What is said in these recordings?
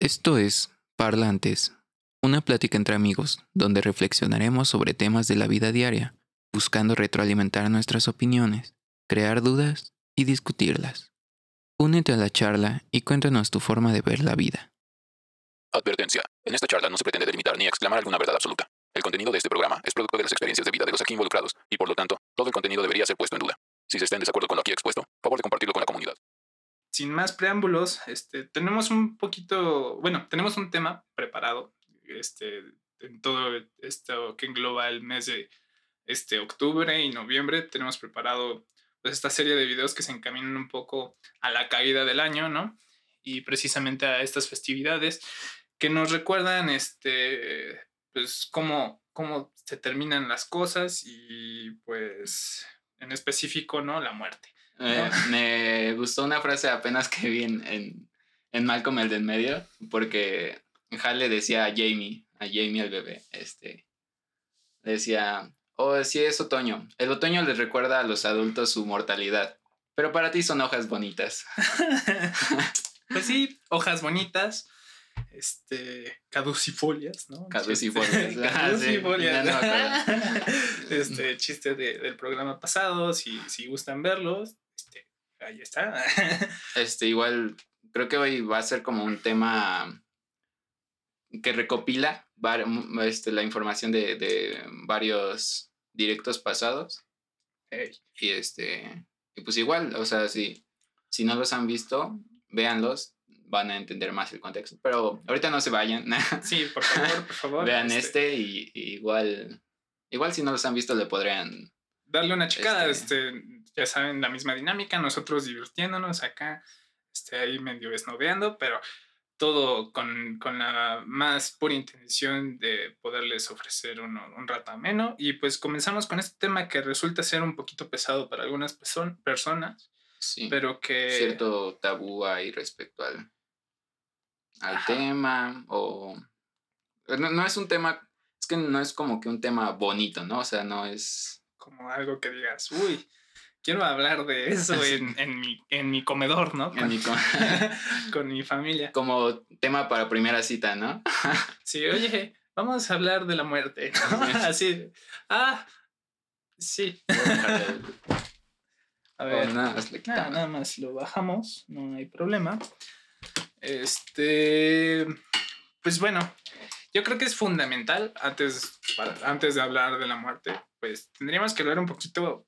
Esto es Parlantes, una plática entre amigos donde reflexionaremos sobre temas de la vida diaria, buscando retroalimentar nuestras opiniones, crear dudas y discutirlas. Únete a la charla y cuéntanos tu forma de ver la vida. Advertencia. En esta charla no se pretende delimitar ni exclamar alguna verdad absoluta. El contenido de este programa es producto de las experiencias de vida de los aquí involucrados y por lo tanto, todo el contenido debería ser puesto en duda. Si se está en desacuerdo con lo aquí expuesto, favor de compartirlo con la comunidad. Sin más preámbulos, este, tenemos un poquito, bueno, tenemos un tema preparado, este, en todo esto que engloba el mes de este, octubre y noviembre, tenemos preparado pues, esta serie de videos que se encaminan un poco a la caída del año, ¿no? Y precisamente a estas festividades que nos recuerdan, este, pues, cómo, cómo se terminan las cosas y, pues, en específico, ¿no? La muerte. Eh, me gustó una frase apenas que vi en, en, en Malcolm el del medio, porque Hal le decía a Jamie, a Jamie el bebé, este, decía, oh, sí es otoño. El otoño les recuerda a los adultos su mortalidad, pero para ti son hojas bonitas. pues sí, hojas bonitas, este, caducifolias, ¿no? Caducifolias. Ah, sí, Caducifolias. no este chiste de- del programa pasado, si, si gustan verlos, este, ahí está. Este, igual, creo que hoy va a ser como un tema que recopila var- este, la información de, de varios directos pasados. Ey, Y este, y pues igual, o sea, si, si no los han visto, véanlos, van a entender más el contexto. Pero ahorita no se vayan, sí, por favor, por favor. vean este y, y igual, igual si no los han visto le podrían... darle una checada, Este- este, ya saben, la misma dinámica, nosotros divirtiéndonos acá, este, ahí medio esnoveando, pero todo con, con la más pura intención de poderles ofrecer uno, un rato ameno. Y pues comenzamos con este tema que resulta ser un poquito pesado para algunas perso- personas, Sí, pero que... cierto tabú ahí respecto al, al Ajá. tema o... No, no es un tema, es que no es como que un tema bonito, ¿no? O sea, no es... Como algo que digas, uy, quiero hablar de eso en, en, mi, en mi comedor, ¿no? en mi co- con mi familia. como tema para primera cita, ¿no? Sí, oye, vamos a hablar de la muerte. Así, ah, sí. A Oh, ver, nada más nada, más lo bajamos, no hay problema. Este, pues bueno, yo creo que es fundamental, antes, para- antes de hablar de la muerte, pues tendríamos que hablar un poquito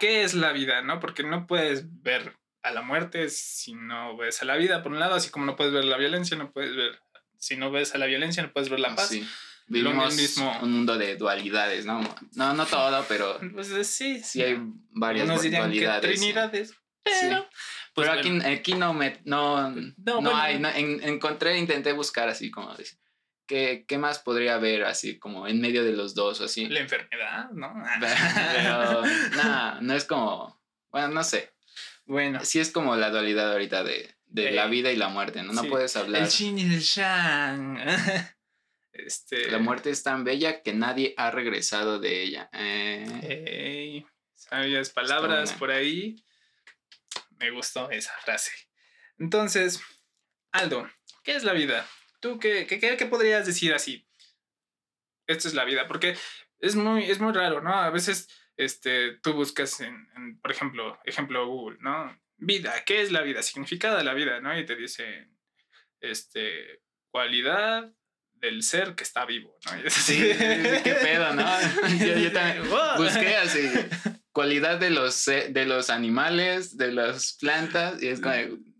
qué es la vida, ¿no? Porque no puedes ver a la muerte si no ves a la vida, por un lado, así como no puedes ver la violencia, no puedes ver, si no ves a la violencia, no puedes ver la paz. Sí. En el Vivimos mismo- un mundo de dualidades, ¿no? No, no todo, pero Pues eh, sí, sí hay varias Unos dirían que dualidades. sí. trinidades, pero... pues, Pero aquí, bueno, aquí no me no, No, no, bueno. hay, no, en- encontré, intenté buscar así como decir, ¿qué, ¿qué más podría haber así como en medio de los dos o así? la enfermedad, ¿no? Pero nada, no es como, bueno, no sé, bueno, sí es como la dualidad ahorita de, de la vida y la muerte, ¿no? No Sí. puedes hablar. el yin y el yang. Este, La muerte es tan bella que nadie ha regresado de ella. Eh, Ey, sabias palabras por ahí. Me gustó esa frase. Entonces, Aldo, ¿qué es la vida? ¿Tú qué, qué, qué- qué podrías decir así? Esto es la vida, porque es muy, es muy raro, ¿no? A veces este, tú buscas en, en, por ejemplo, ejemplo Google, ¿no? Vida, ¿qué es la vida? Significado de la vida, ¿no? Y te dice, este, cualidad del ser que está vivo, ¿no? Y es así. Sí, qué pedo, ¿no? Yo, yo también busqué así, cualidad de los, ce- de los animales, de las plantas, y es como,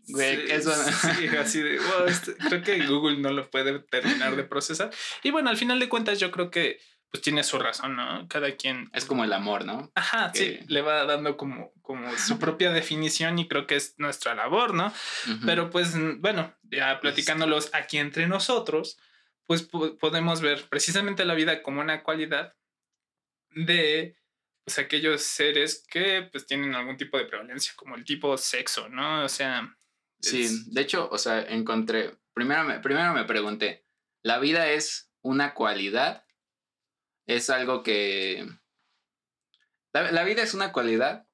güey, Sí, eso... sí, así de, wow, este- creo que Google no lo puede terminar de procesar. Y bueno, al final de cuentas yo creo que pues tiene su razón, ¿no? Cada quien... Es como el amor, ¿no? Ajá, sí, que- le va dando como, como su propia definición y creo que es nuestra labor, ¿no? Ujú. Pero pues bueno, ya platicándolos aquí entre nosotros, pues po- podemos ver precisamente la vida como una cualidad de pues aquellos seres que pues tienen algún tipo de prevalencia, como el tipo sexo, ¿no? O sea... Sí, de hecho, o sea, encontré, primero me, primero me pregunté, ¿la vida es una cualidad? ¿Es algo que... La, la vida es una cualidad?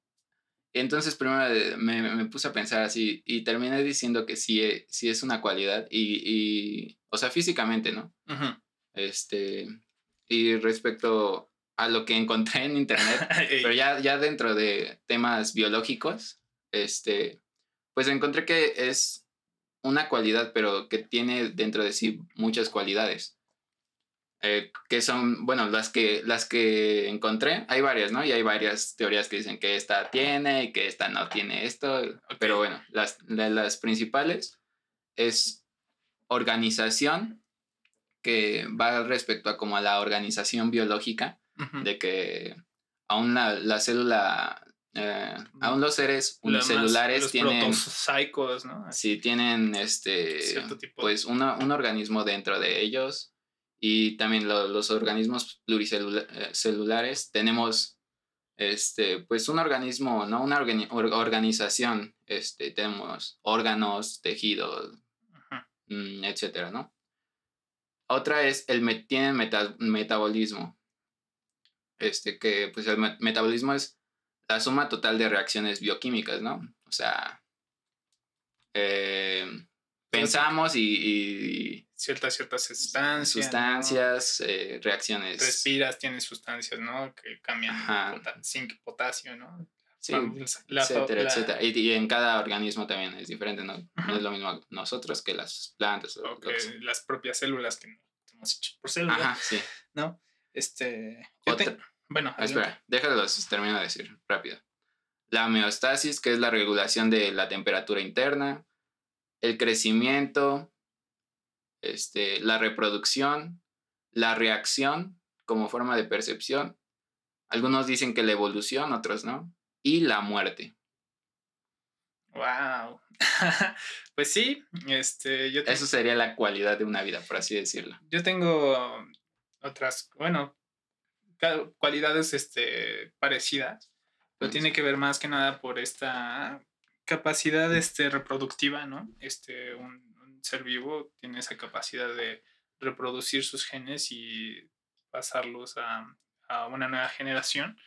Entonces primero eh, me, me, puse a pensar así y terminé diciendo que sí, eh, sí es una cualidad y, y o sea, físicamente, ¿no? Este, y respecto a lo que encontré en internet, pero ya, ya dentro de temas biológicos, este, pues encontré que es una cualidad, pero que tiene dentro de sí muchas cualidades. Eh, que son, bueno, las que, las que encontré, hay varias, ¿no? Y hay varias teorías que dicen que esta tiene y que esta no tiene esto, pero bueno, las, las principales es organización, que va respecto a como a la organización biológica, de que aún la, la célula, eh, aún los seres unicelulares los tienen... ¿no? Sí, tienen este, pues un organismo dentro de ellos. Y también los organismos pluricelulares tenemos este pues un organismo no una organización este tenemos órganos tejidos mm, etcétera no otra es el tiene metabolismo. Este que pues el metabolismo es la suma total de reacciones bioquímicas no o sea eh, pensamos y, ciertas ciertas sustancias sustancias eh, reacciones. Respiras tienes sustancias no que cambian zinc potasio no sí etcétera etcétera. Y, en cada organismo también es diferente no, no es lo mismo nosotros que las plantas o las propias células que hemos hecho por células Ajá, sí. no este bueno espera déjalos termino de decir rápido la homeostasis que es la regulación de la temperatura interna el crecimiento, este, la reproducción, la reacción como forma de percepción. Algunos dicen que la evolución, otros no. Y la muerte. Wow. pues sí, este, yo Eso sería la cualidad de una vida, por así decirlo. Yo tengo otras, bueno, cualidades este, parecidas, pero tiene que ver más que nada por esta capacidad este, reproductiva, ¿no? Este, un, ser vivo tiene esa capacidad de reproducir sus genes y pasarlos a, a una nueva generación.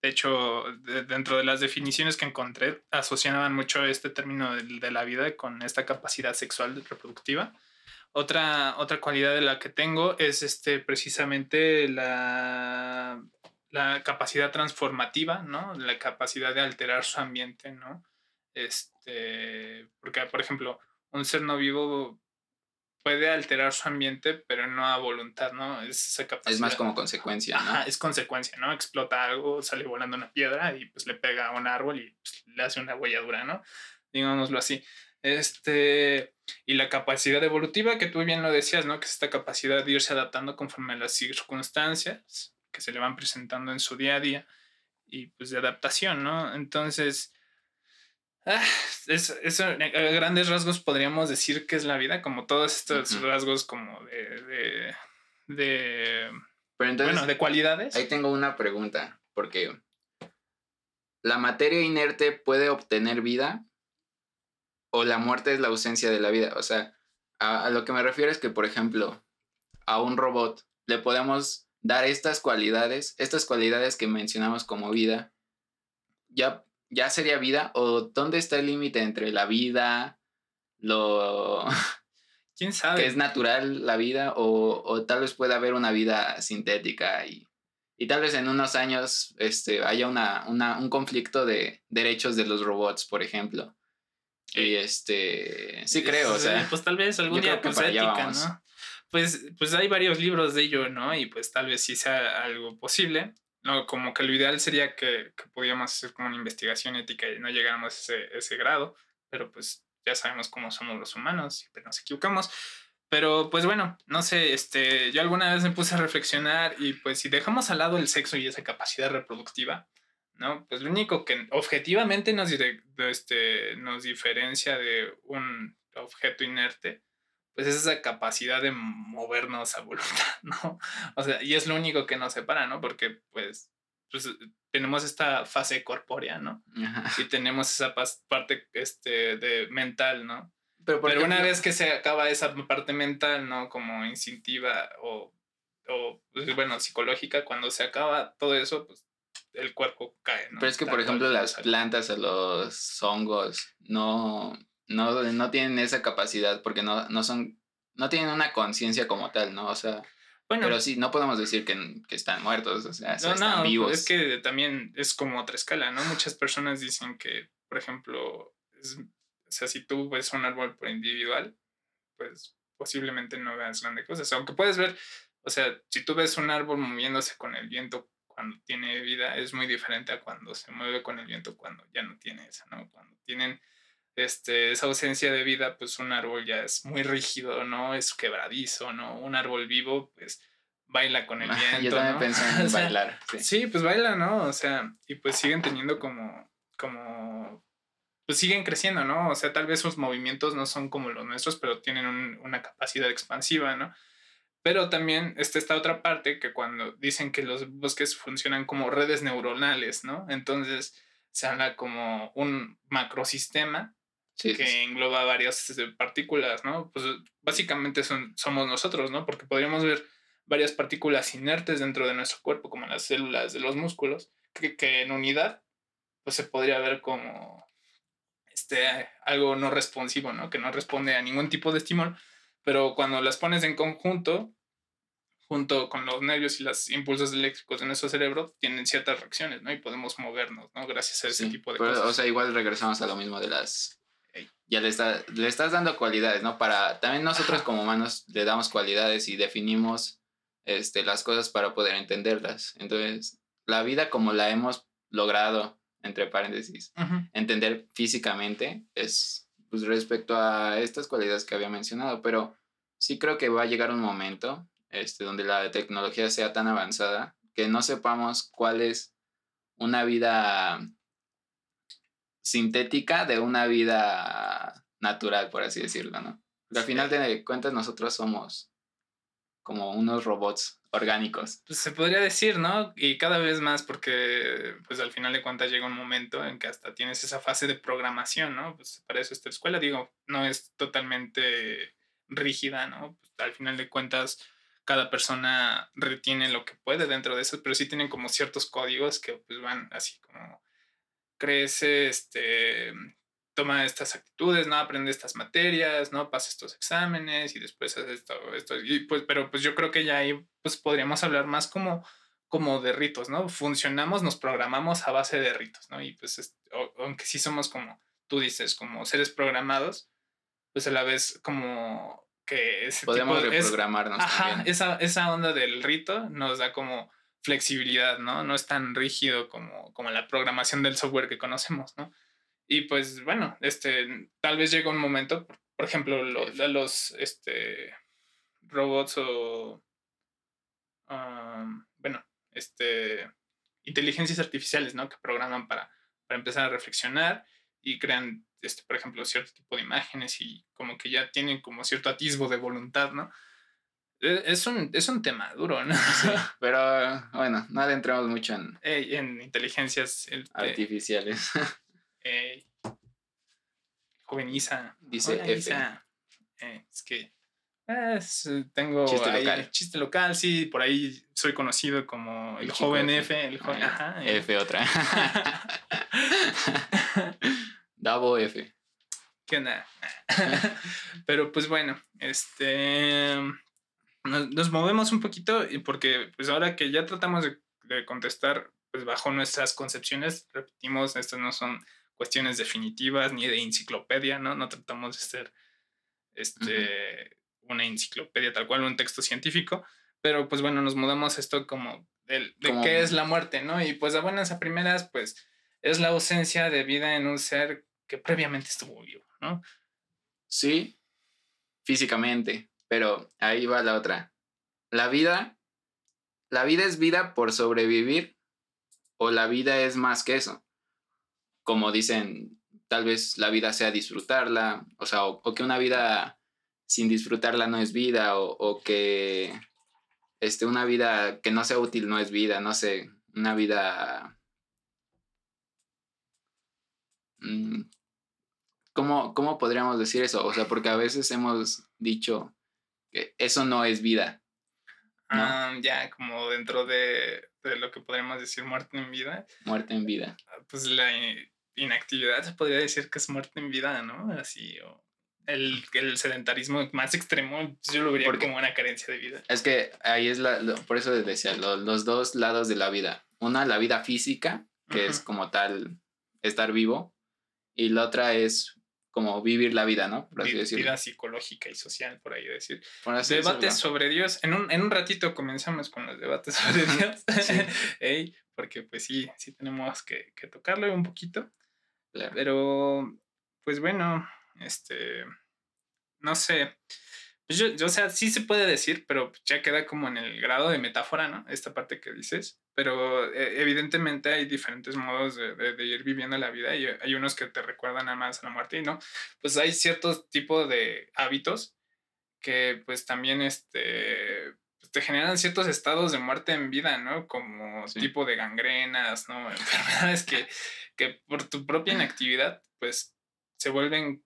De hecho, dentro de las definiciones que encontré, asociaban mucho este término de, de, la vida con esta capacidad sexual reproductiva. Otra, otra cualidad de la que tengo es este, precisamente la, la capacidad transformativa, ¿no? La capacidad de alterar su ambiente, ¿no? Este, porque, por ejemplo, un ser no vivo puede alterar su ambiente, pero no a voluntad, ¿no? Es esa capacidad. Es más como consecuencia, ¿no? Ajá, es consecuencia, ¿no? Explota algo, sale volando una piedra y pues le pega a un árbol y pues, le hace una huelladura, ¿no? Digámoslo así. Este, y la capacidad evolutiva, que tú bien lo decías, ¿no? Que es esta capacidad de irse adaptando conforme a las circunstancias que se le van presentando en su día a día y pues de adaptación, ¿no? Entonces, Ah, eso, a grandes rasgos podríamos decir que es la vida, como todos estos rasgos como de, de, bueno, de cualidades. Ahí tengo una pregunta, porque ¿la materia inerte puede obtener vida? ¿O la muerte es la ausencia de la vida? O sea, a, a lo que me refiero es que, por ejemplo, a un robot le podemos dar estas cualidades, estas cualidades que mencionamos como vida, ya ya sería vida o dónde está el límite entre la vida, lo... ¿Quién sabe? Que es natural la vida o, o tal vez pueda haber una vida sintética y, y tal vez en unos años este, haya una, una, un conflicto de derechos de los robots, por ejemplo. Y este, sí creo, o sea. Pues tal vez algún día pues ética, ¿no? Pues, pues hay varios libros de ello, ¿no? Y pues tal vez sí sea algo posible. No, como que lo ideal sería que, que pudiéramos hacer como una investigación ética y no llegáramos a ese, ese grado, pero pues ya sabemos cómo somos los humanos, siempre nos equivocamos. Pero pues bueno, no sé, este, yo alguna vez me puse a reflexionar y pues si dejamos al lado el sexo y esa capacidad reproductiva, ¿no? Pues lo único que objetivamente nos, este, nos diferencia de un objeto inerte pues es esa capacidad de movernos a voluntad, ¿no? O sea, y es lo único que nos separa, ¿no? Porque pues, pues tenemos esta fase corpórea, ¿no? Y tenemos esa parte este, de mental, ¿no? Pero, Pero una vez que se acaba esa parte mental, ¿no? Como instintiva o, o pues, bueno, psicológica, cuando se acaba todo eso, pues el cuerpo cae, ¿no? Pero es que, por ejemplo, las plantas o los hongos no, no, no tienen esa capacidad porque no, no son, no tienen una conciencia como tal, ¿no? O sea, Bueno, pero sí, no podemos decir que, que están muertos, o sea, no, están no, vivos. es que también es como otra escala, ¿no? Muchas personas dicen que, por ejemplo, es- o sea, si tú ves un árbol por individual, pues posiblemente no veas grandes cosas. Aunque puedes ver, o sea, si tú ves un árbol moviéndose con el viento cuando tiene vida, es muy diferente a cuando se mueve con el viento cuando ya no tiene esa, ¿no? Cuando tienen este, esa ausencia de vida, pues un árbol ya es muy rígido, ¿no? Es quebradizo, ¿no? Un árbol vivo, pues baila con el viento. Yo también ¿no? pensé en O sea, bailar. Sí. Sí, pues baila, ¿no? O sea, y pues siguen teniendo como, como, pues siguen creciendo, ¿no? O sea, tal vez sus movimientos no son como los nuestros, pero tienen un- una capacidad expansiva, ¿no? Pero también está esta otra parte que cuando dicen que los bosques funcionan como redes neuronales, ¿no? Entonces se habla como un macrosistema Sí, que sí. engloba varias este, partículas, ¿no? Pues básicamente son, somos nosotros, ¿no? Porque podríamos ver varias partículas inertes dentro de nuestro cuerpo, como las células de los músculos, que, que en unidad, pues se podría ver como este, algo no responsivo, ¿no? Que no responde a ningún tipo de estímulo, pero cuando las pones en conjunto, junto con los nervios y los impulsos eléctricos de nuestro cerebro, tienen ciertas reacciones, ¿no? Y podemos movernos, ¿no? Gracias a ese Sí, tipo de pero, cosas. O sea, igual regresamos a lo mismo de las... Ya le, está, le estás dando cualidades, ¿no? Para... También nosotros Ajá. como humanos le damos cualidades y definimos este, las cosas para poder entenderlas. Entonces, la vida como la hemos logrado, entre paréntesis, entender físicamente es pues, respecto a estas cualidades que había mencionado, pero sí creo que va a llegar un momento este, donde la tecnología sea tan avanzada que no sepamos cuál es una vida sintética de una vida natural, por así decirlo, ¿no? Porque al final de cuentas nosotros somos como unos robots orgánicos. Pues se podría decir, ¿no? Y cada vez más porque, pues al final de cuentas llega un momento en que hasta tienes esa fase de programación, ¿no? Pues para eso esta escuela, digo, no es totalmente rígida, ¿no? Al final de cuentas, cada persona retiene lo que puede dentro de eso, pero sí tienen como ciertos códigos que pues van así como crece, este, toma estas actitudes, ¿no? Aprende estas materias, ¿no? Pasa estos exámenes y después hace esto, esto. Y pues, pero pues yo creo que ya ahí pues podríamos hablar más como, como de ritos, ¿no? Funcionamos, nos programamos a base de ritos, ¿no? Y pues, aunque sí somos como, tú dices, como seres programados, pues a la vez como que ese Podemos tipo es- reprogramarnos Ajá, también. esa, esa onda del rito nos da como flexibilidad, ¿no? No es tan rígido como, como la programación del software que conocemos, ¿no? Y pues bueno, este, tal vez llega un momento, por, ejemplo, lo- los este, robots o, um, bueno, este, inteligencias artificiales, ¿no? Que programan para, para empezar a reflexionar y crean, este, por ejemplo, cierto tipo de imágenes y como que ya tienen como cierto atisbo de voluntad, ¿no? E- Es un, es un tema duro, ¿no? Sí, pero bueno, no adentramos mucho en Ey, en inteligencias este, artificiales. ey, joven Isa. Dice Hola, F. Isa. Eh, es que eh, es, eh, tengo Chiste ahí- local. chiste local, sí, por ahí soy conocido como el, El joven F. F, el joven, ajá, eh. F otra. Davo F. ¿Qué onda? Pero pues bueno, este nos, nos movemos un poquito y porque pues ahora que ya tratamos de, de contestar pues bajo nuestras concepciones, repetimos, estas no son cuestiones definitivas ni de enciclopedia, ¿no? No tratamos de ser este una enciclopedia tal cual, un texto científico, pero pues bueno, nos mudamos esto como del- de, Como- qué es la muerte, ¿no? Y pues a buenas a primeras, pues es la ausencia de vida en un ser que previamente estuvo vivo, ¿no? Sí, físicamente, pero ahí va la otra. La vida, la vida es vida por sobrevivir o la vida es más que eso. Como dicen, tal vez la vida sea disfrutarla, o sea, o, que una vida sin disfrutarla no es vida, o, o que este, una vida que no sea útil no es vida, no sé, una vida... ¿Cómo, ¿Cómo podríamos decir eso? O sea, porque a veces hemos dicho que eso no es vida. Ah, ya, como dentro de, de lo que podríamos decir muerte en vida. Muerte en vida. Pues la inactividad se podría decir que es muerte en vida, ¿no? Así, o el, el sedentarismo más extremo, pues, yo lo vería Porque- como una carencia de vida. Es que ahí es la, lo- por eso les decía, lo- los dos lados de la vida. Una, la vida física, que es Ujú. como tal estar vivo, y la otra es como vivir la vida, ¿no? Por así decirlo. Vida psicológica y social, por ahí decir. Por así Debates decirlo. sobre Dios. En un, en un ratito comenzamos con los debates sobre Dios. Ey, porque pues sí, sí tenemos que, que tocarlo un poquito. Claro. Pero, pues bueno, este, no sé. Pues yo, yo, o sea, sí se puede decir, pero ya queda como en el grado de metáfora, ¿no? Esta parte que dices. Pero eh, evidentemente hay diferentes modos de, de- de ir viviendo la vida y hay unos que te recuerdan nada más a la muerte y no. Pues hay ciertos tipos de hábitos que pues también este pues, te generan ciertos estados de muerte en vida, ¿no? Como Sí. tipo de gangrenas, ¿no? Enfermedades que, que por tu propia inactividad, pues se vuelven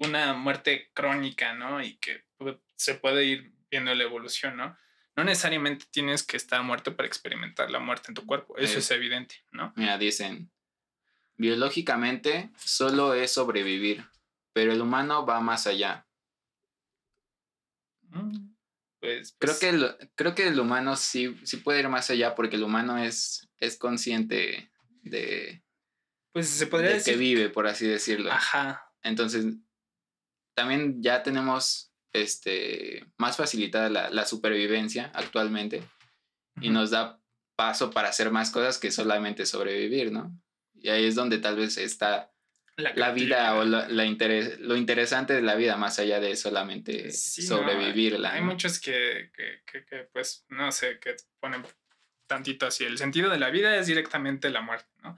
una muerte crónica, ¿no? Y que se puede ir viendo la evolución, ¿no? No necesariamente tienes que estar muerto para experimentar la muerte en tu cuerpo, eso es evidente, ¿no? Mira, dicen, biológicamente solo es sobrevivir, pero el humano va más allá. Mm, Pues, Creo pues, que el, creo que el humano sí, sí puede ir más allá porque el humano es, es consciente de, pues se podría de decir, que vive, por así decirlo. ajá, Entonces, también ya tenemos este, más facilitada la, la supervivencia actualmente y nos da paso para hacer más cosas que solamente sobrevivir, ¿no? Y ahí es donde tal vez está la vida o la, la interes- lo interesante de la vida, más allá de solamente Sí, no, sobrevivirla. Hay ¿no? muchos que, que, que, que, pues, no sé, que ponen tantito así. El sentido de la vida es directamente la muerte, ¿no?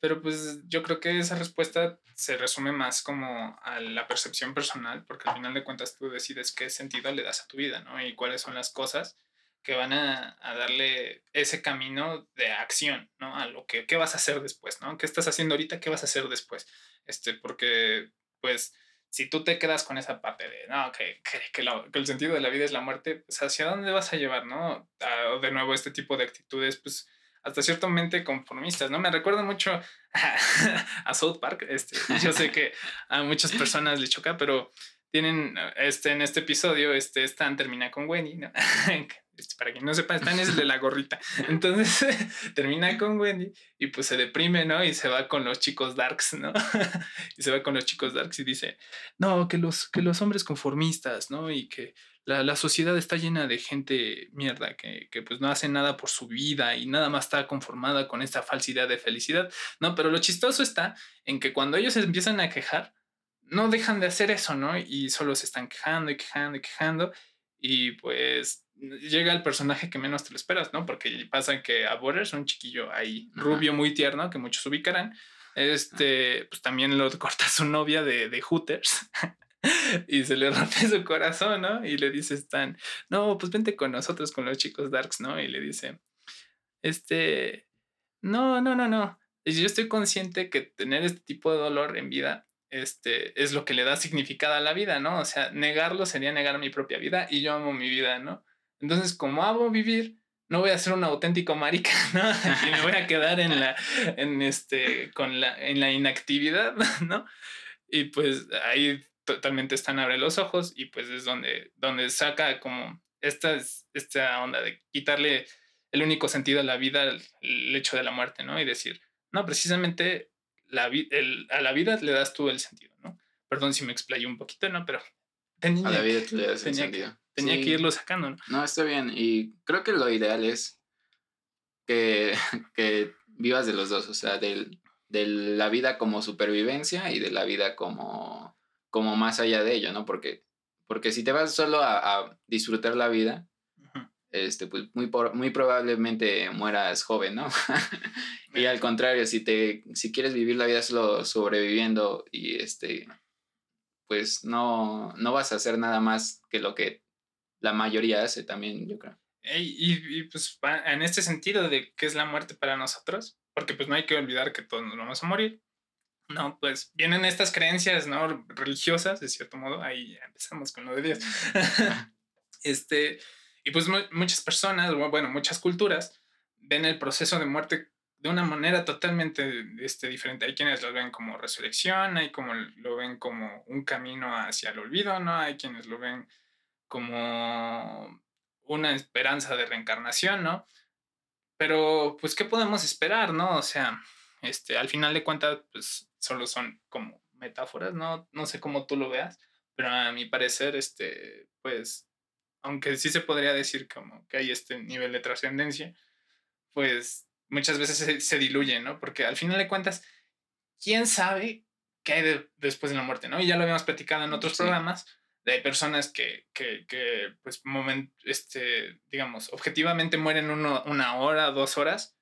Pero pues yo creo que esa respuesta se resume más como a la percepción personal, porque al final de cuentas tú decides qué sentido le das a tu vida, ¿no? Y cuáles son las cosas que van a, a darle ese camino de acción, ¿no? A lo que, ¿qué vas a hacer después, ¿no? ¿Qué estás haciendo ahorita? ¿Qué vas a hacer después? Este, porque, pues, si tú te quedas con esa parte de, no, que, que, que lo- que el sentido de la vida es la muerte, pues, ¿hacia dónde vas a llevar, no? A- de nuevo, este tipo de actitudes, pues, hasta ciertamente conformistas, ¿no? Me recuerda mucho a, a South Park, este, yo sé que a muchas personas les choca, pero tienen, este, en este episodio, este, Stan termina con Wendy, ¿no? Este, para quien no sepa, Stan es el de la gorrita. Entonces, termina con Wendy y pues se deprime, ¿no? Y se va con los chicos darks, ¿no? y se va con los chicos darks y dice, no, que los, que los hombres conformistas, ¿no? Y que la, la sociedad está llena de gente mierda, que, que pues no hace nada por su vida y nada más está conformada con esta falsidad de felicidad, ¿no? Pero lo chistoso está en que cuando ellos empiezan a quejar, no dejan de hacer eso, ¿no? Y solo se están quejando y quejando y quejando. Y pues llega el personaje que menos te lo esperas, ¿no? Porque pasa que a Butters, un chiquillo ahí Ajá. rubio muy tierno, que muchos ubicarán, este, pues también lo corta su novia de, de Hooters. y se le rompe su corazón, ¿no? Y le dice Stan, no, pues vente con nosotros, con los chicos Darks, ¿no? Y le dice, este, no, no, no, no. Yo estoy consciente que tener este tipo de dolor en vida este, es lo que le da significado a la vida, ¿no? O sea, negarlo sería negar mi propia vida y yo amo mi vida, ¿no? Entonces, como amo vivir, no voy a ser un auténtico marica, ¿no? Y me voy a quedar en la, en este, con la, en la inactividad, ¿no? Y pues ahí totalmente están abre los ojos y pues es donde, donde saca como esta, esta onda de quitarle el único sentido a la vida, el, el hecho de la muerte, ¿no? Y decir, no, precisamente la el- a la vida le das tú el sentido, ¿no? Perdón si me explayé un poquito, ¿no? Pero tenía, A la vida tú le das el tenía que- sentido. tenía Sí. que irlo sacando, ¿no? No, está bien. Y creo que lo ideal es que, que vivas de los dos, o sea, del, de la vida como supervivencia y de la vida como, como más allá de ello, ¿no? Porque, porque si te vas solo a, a disfrutar la vida, este, pues muy, por- muy probablemente mueras joven, ¿no? y al contrario, si, te, si quieres vivir la vida solo sobreviviendo y este, pues no, no vas a hacer nada más que lo que la mayoría hace también, yo creo. Ey, Y, y, pues en este sentido de qué es la muerte para nosotros, porque pues no hay que olvidar que todos nos vamos a morir. No, pues vienen estas creencias, ¿no? Religiosas, de cierto modo, ahí ya empezamos con lo de Dios. este, Y pues mu- muchas personas, bueno, muchas culturas ven el proceso de muerte de una manera totalmente este, diferente. Hay quienes lo ven como resurrección, hay como lo ven como un camino hacia el olvido, ¿no? Hay quienes lo ven como una esperanza de reencarnación, ¿no? Pero, pues, ¿qué podemos esperar, no? O sea, este, al final de cuentas, pues, solo son como metáforas, ¿no? No sé cómo tú lo veas, pero a mi parecer, este, pues, aunque sí se podría decir como que hay este nivel de trascendencia, pues muchas veces se, se diluye, ¿no? Porque al final de cuentas, ¿quién sabe qué hay de- después de la muerte, ¿no? Y ya lo habíamos platicado en otros Sí. programas, de hay personas que, que, que pues, momen- este, digamos, objetivamente mueren uno- una hora, dos horas,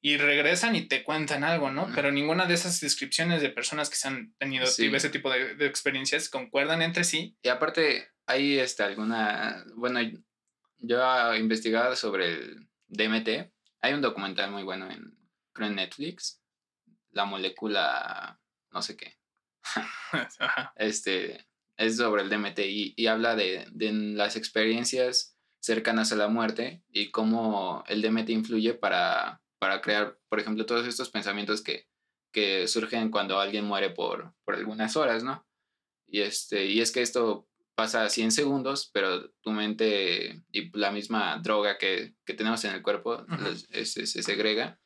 y regresan y te cuentan algo, ¿no? Pero ninguna de esas descripciones de personas que se han tenido Sí. ese tipo de, de experiencias concuerdan entre sí. Y aparte, hay este, alguna. Bueno, yo he investigado sobre el DMT. Hay un documental muy bueno en, creo en Netflix. La molécula. No sé qué. Este. Es sobre el DMT y, y habla de, de las experiencias cercanas a la muerte y cómo el DMT influye para, para crear, por ejemplo, todos estos pensamientos que, que surgen cuando alguien muere por, por algunas horas, ¿no? Y, este, y es que esto pasa así en segundos, pero tu mente y la misma droga que, que tenemos en el cuerpo este, se segrega,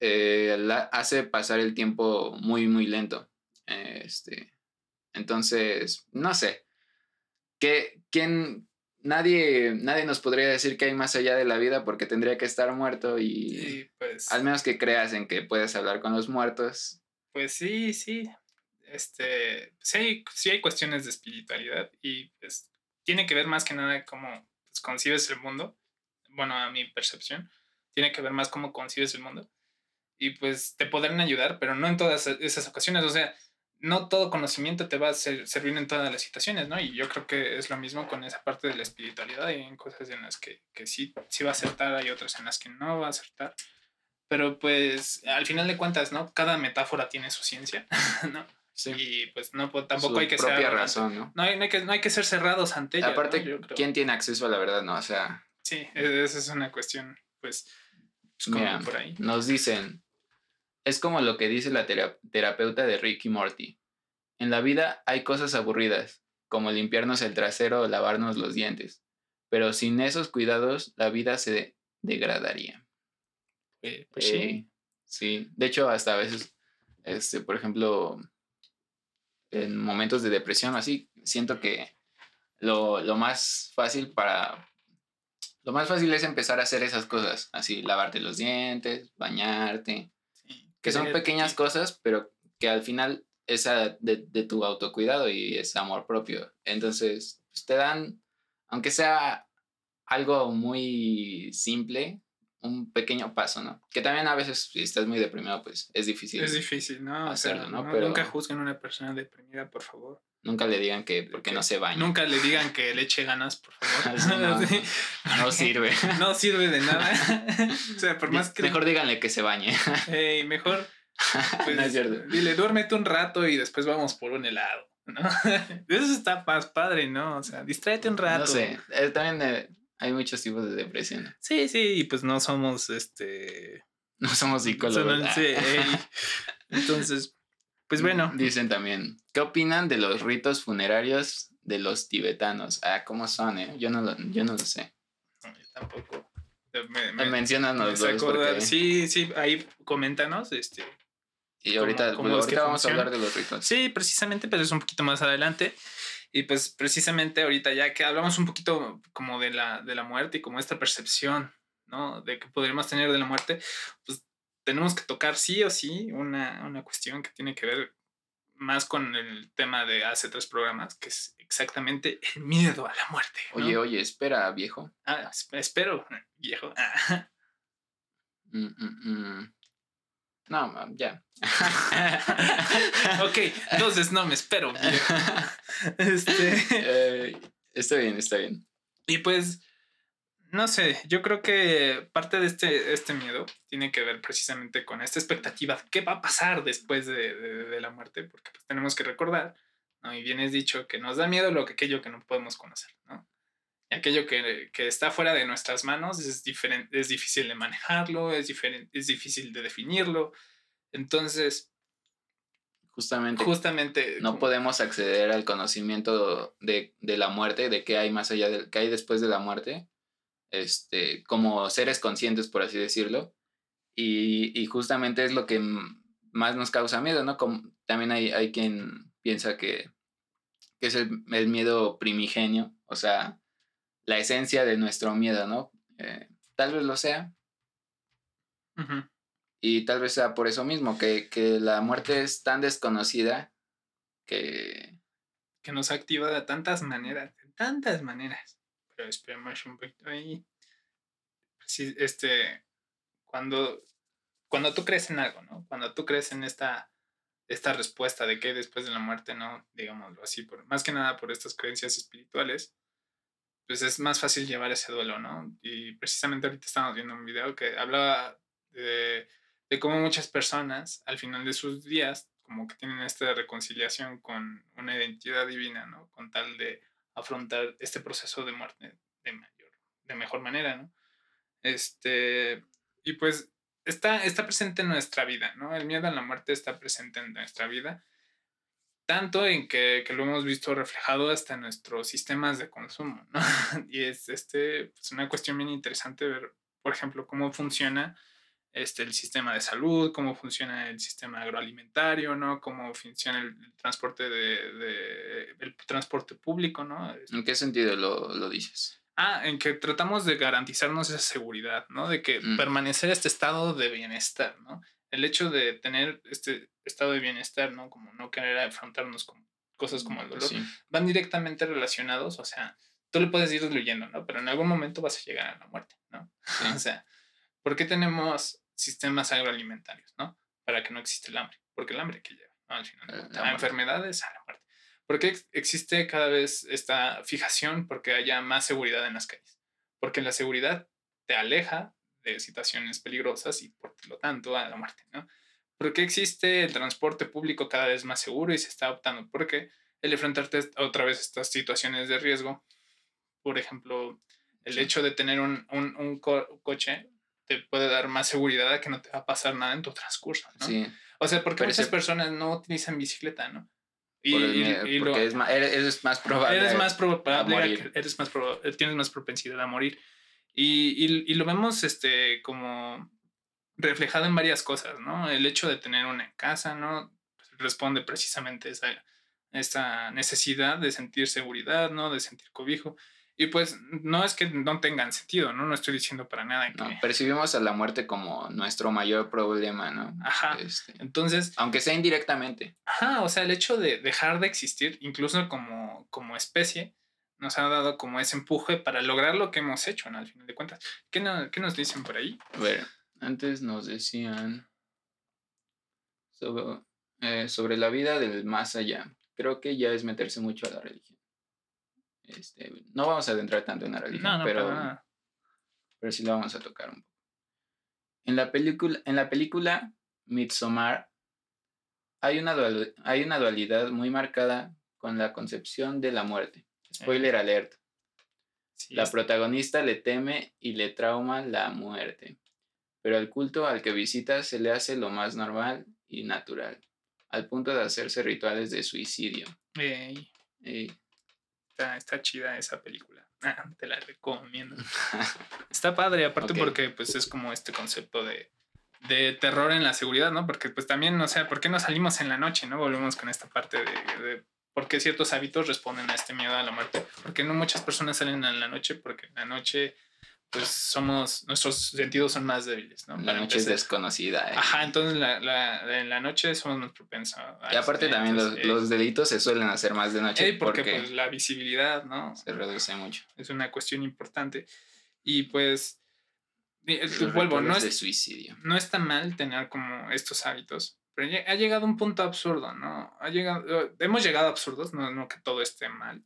eh, la- hace pasar el tiempo muy, muy lento. Este, entonces, no sé. ¿Qué, ¿Quién? Nadie, nadie nos podría decir que hay más allá de la vida porque tendría que estar muerto y, pues, al menos que creas en que puedes hablar con los muertos. pues sí, sí. Este, sí hay, sí hay cuestiones de espiritualidad y pues tiene que ver más que nada cómo pues, concibes el mundo. Bueno, a mi percepción, tiene que ver más cómo concibes el mundo. Y pues te podrán ayudar, pero no en todas esas ocasiones. O sea, no todo conocimiento te va a ser- servir en todas las situaciones, ¿no? Y yo creo que es lo mismo con esa parte de la espiritualidad. Hay en cosas en las que, que sí, sí va a acertar, hay otras en las que no va a acertar. Pero pues al final de cuentas, ¿no? Cada metáfora tiene su ciencia, ¿no? Sí. Y pues no, tampoco Su hay que ser... propia razón, ¿no? No hay, no hay que, no hay que ser cerrados ante ella. ¿no? Aparte, creo. ¿quién tiene acceso a la verdad? No, o sea, Sí, e- esa es una cuestión, pues, pues, como Mira, por ahí. nos dicen, es como lo que dice la tera- terapeuta de Ricky Morty. En la vida hay cosas aburridas, como limpiarnos el trasero o lavarnos los dientes, pero sin esos cuidados la vida se degradaría. Eh, pues sí. Eh, sí, de hecho hasta a veces, este, por ejemplo, en momentos de depresión así, siento que lo, lo más fácil para... Lo más fácil es empezar a hacer esas cosas, así, lavarte los dientes, bañarte. Que son pequeñas cosas, pero que al final es a- de, de tu autocuidado y es amor propio. Entonces, pues, te dan, aunque sea algo muy simple, un pequeño paso, ¿no? Que también a veces, si estás muy deprimido, pues es difícil. Es difícil, ¿no? O sea, hacerlo, ¿no? no- Pero- Nunca juzguen a una persona deprimida, por favor. Nunca le digan que porque no se baña. Nunca le digan que le eche ganas, por favor. No, Sí, No porque sirve. No sirve de nada. o sea, por más que... Mejor díganle que se bañe. Ey, mejor... Pues, no es cierto. Dile, duérmete un rato y después vamos por un helado, ¿no? Eso está más padre, ¿no? O sea, distráete un rato. No sé. eh, también eh, hay muchos tipos de depresión. Sí, sí, y pues no somos este. No somos psicólogos. son- sí, ey. Entonces, pues bueno. Dicen también, ¿qué opinan de los ritos funerarios de los tibetanos? Ah, ¿cómo son, eh? Yo no lo, yo no lo sé. no, yo tampoco. Me, me, Me me porque... Sí, sí, ahí coméntanos. Este. y ahorita, cómo es que ahorita vamos a funciona. hablar de los ritos. Sí, precisamente, pero es un poquito más adelante. Y pues precisamente ahorita ya que hablamos un poquito como de la, de la muerte y como esta percepción, ¿no? De que podríamos tener de la muerte, pues tenemos que tocar sí o sí una, una cuestión que tiene que ver más con el tema de hace tres programas, que es exactamente el miedo a la muerte. ¿no? Oye, oye, espera, viejo. Ah, es- espero, viejo. Ah. Mm, mm, mm. No, ya. ok, entonces no me espero, viejo. Este... Eh, está bien, está bien. Y pues, no sé, yo creo que parte de este, este miedo tiene que ver precisamente con esta expectativa. ¿Qué va a pasar después de, de- de la muerte? Porque pues, tenemos que recordar, ¿no? y bien es dicho, que nos da miedo lo que aquello que no podemos conocer, ¿no? Y aquello que, que, está fuera de nuestras manos es, diferente, es difícil de manejarlo, es, diferente, es difícil de definirlo. Entonces, justamente, justamente no podemos acceder al conocimiento de, de, la muerte, de qué hay más allá, de qué hay después de la muerte, este, como seres conscientes, por así decirlo. Y, y justamente es lo que más nos causa miedo, ¿no? Como, también hay, hay quien piensa que, que es el, el miedo primigenio, o sea, la esencia de nuestro miedo, ¿no? Eh, tal vez lo sea. Y tal vez sea por eso mismo, que, que, la muerte es tan desconocida que... Que nos activa de tantas maneras, de tantas maneras. Esperemos un poquito ahí. Sí, este, cuando, cuando tú crees en algo, ¿no? Cuando tú crees en esta, esta respuesta de que después de la muerte, ¿no? Digámoslo así, por, más que nada por estas creencias espirituales, pues es más fácil llevar ese duelo, ¿no? Y precisamente ahorita estamos viendo un video que hablaba de, de cómo muchas personas al final de sus días como que tienen esta reconciliación con una identidad divina, ¿no? Con tal de afrontar este proceso de muerte de mejor manera, ¿no? Este, y pues está, está presente en nuestra vida, ¿no? El miedo a la muerte está presente en nuestra vida tanto en que, que, lo hemos visto reflejado hasta en nuestros sistemas de consumo, ¿no? y es este, pues una cuestión bien interesante ver, por ejemplo, cómo funciona este, el sistema de salud, cómo funciona el sistema agroalimentario, ¿no? Cómo funciona el, transporte de, de, el transporte público, ¿no? ¿En qué sentido lo, lo, dices? Ah, en que tratamos de garantizarnos esa seguridad, ¿no? De que mm. permanecer este estado de bienestar, ¿no? el hecho de tener este estado de bienestar, ¿no? Como no querer afrontarnos con cosas como el dolor, van directamente relacionados, o sea, tú le puedes ir diluyendo, ¿no? Pero en algún momento vas a llegar a la muerte, ¿no? o sea, ¿por qué tenemos sistemas agroalimentarios, ¿no? Para que no existe el hambre, porque el hambre que lleva, ¿no? Al final, eh, a enfermedades, a la muerte. ¿Por qué existe cada vez esta fijación? Porque haya más seguridad en las calles. Porque la seguridad te aleja de situaciones peligrosas y por lo tanto a la muerte, ¿no? ¿Por qué existe el transporte público cada vez más seguro y se está optando? Porque el enfrentarte otra vez a estas situaciones de riesgo, por ejemplo, el hecho de tener un, un, un coche te puede dar más seguridad a que no te va a pasar nada en tu transcurso, ¿no? Sí. O sea, porque muchas personas no utilizan bicicleta, ¿no? Y, y, porque es, más, eres, más probable. Eres más probable, eres más tienes más propensidad a morir. Y, y, lo vemos este, como reflejado en varias cosas, ¿no? El hecho de tener una casa, ¿no? Pues, responde precisamente a esa, esa necesidad de sentir seguridad, ¿no? De sentir cobijo. Y pues no es que no tengan sentido, ¿no? No estoy diciendo para nada que... percibimos a la muerte como nuestro mayor problema, ¿no? Ajá. Este, Entonces... Aunque sea indirectamente. Ajá, o sea, el hecho de dejar de existir, incluso como, como especie, nos ha dado como ese empuje para lograr lo que hemos hecho, ¿no? Al final de cuentas. ¿Qué, ¿Qué, nos dicen por ahí? A ver, antes nos decían sobre, eh, sobre la vida del más allá. Creo que ya es meterse mucho a la religión. Este, no vamos a adentrar tanto en la religión, pero, pero sí lo vamos a tocar un poco. En la película, en la película Midsommar hay una, hay una dualidad muy marcada con la concepción de la muerte. Spoiler alert. la protagonista le teme y le trauma la muerte, pero al culto al que visita se le hace lo más normal y natural, al punto de hacerse rituales de suicidio. Está, chida esa película. Ah, te la recomiendo. está padre, aparte porque pues es como este concepto de, de terror en la seguridad, ¿no? Porque pues también, o sea, ¿por qué no salimos en la noche, no? Volvemos con esta parte de por qué ciertos hábitos responden a este miedo a la muerte. Porque no muchas personas salen en la noche porque en la noche pues somos, nuestros sentidos son más débiles, ¿no? La noche es desconocida. ¿eh? Ajá, entonces la, la, en la noche somos más propensos. y aparte también los, los, delitos se suelen hacer más de noche. porque, pues la visibilidad, ¿no? Se reduce mucho. Es una cuestión importante. Y pues, vuelvo, no es, suicidio. no está mal tener como estos hábitos, pero ha llegado un punto absurdo, ¿no? Ha llegado, eh, hemos llegado a absurdos, no, no que todo esté mal.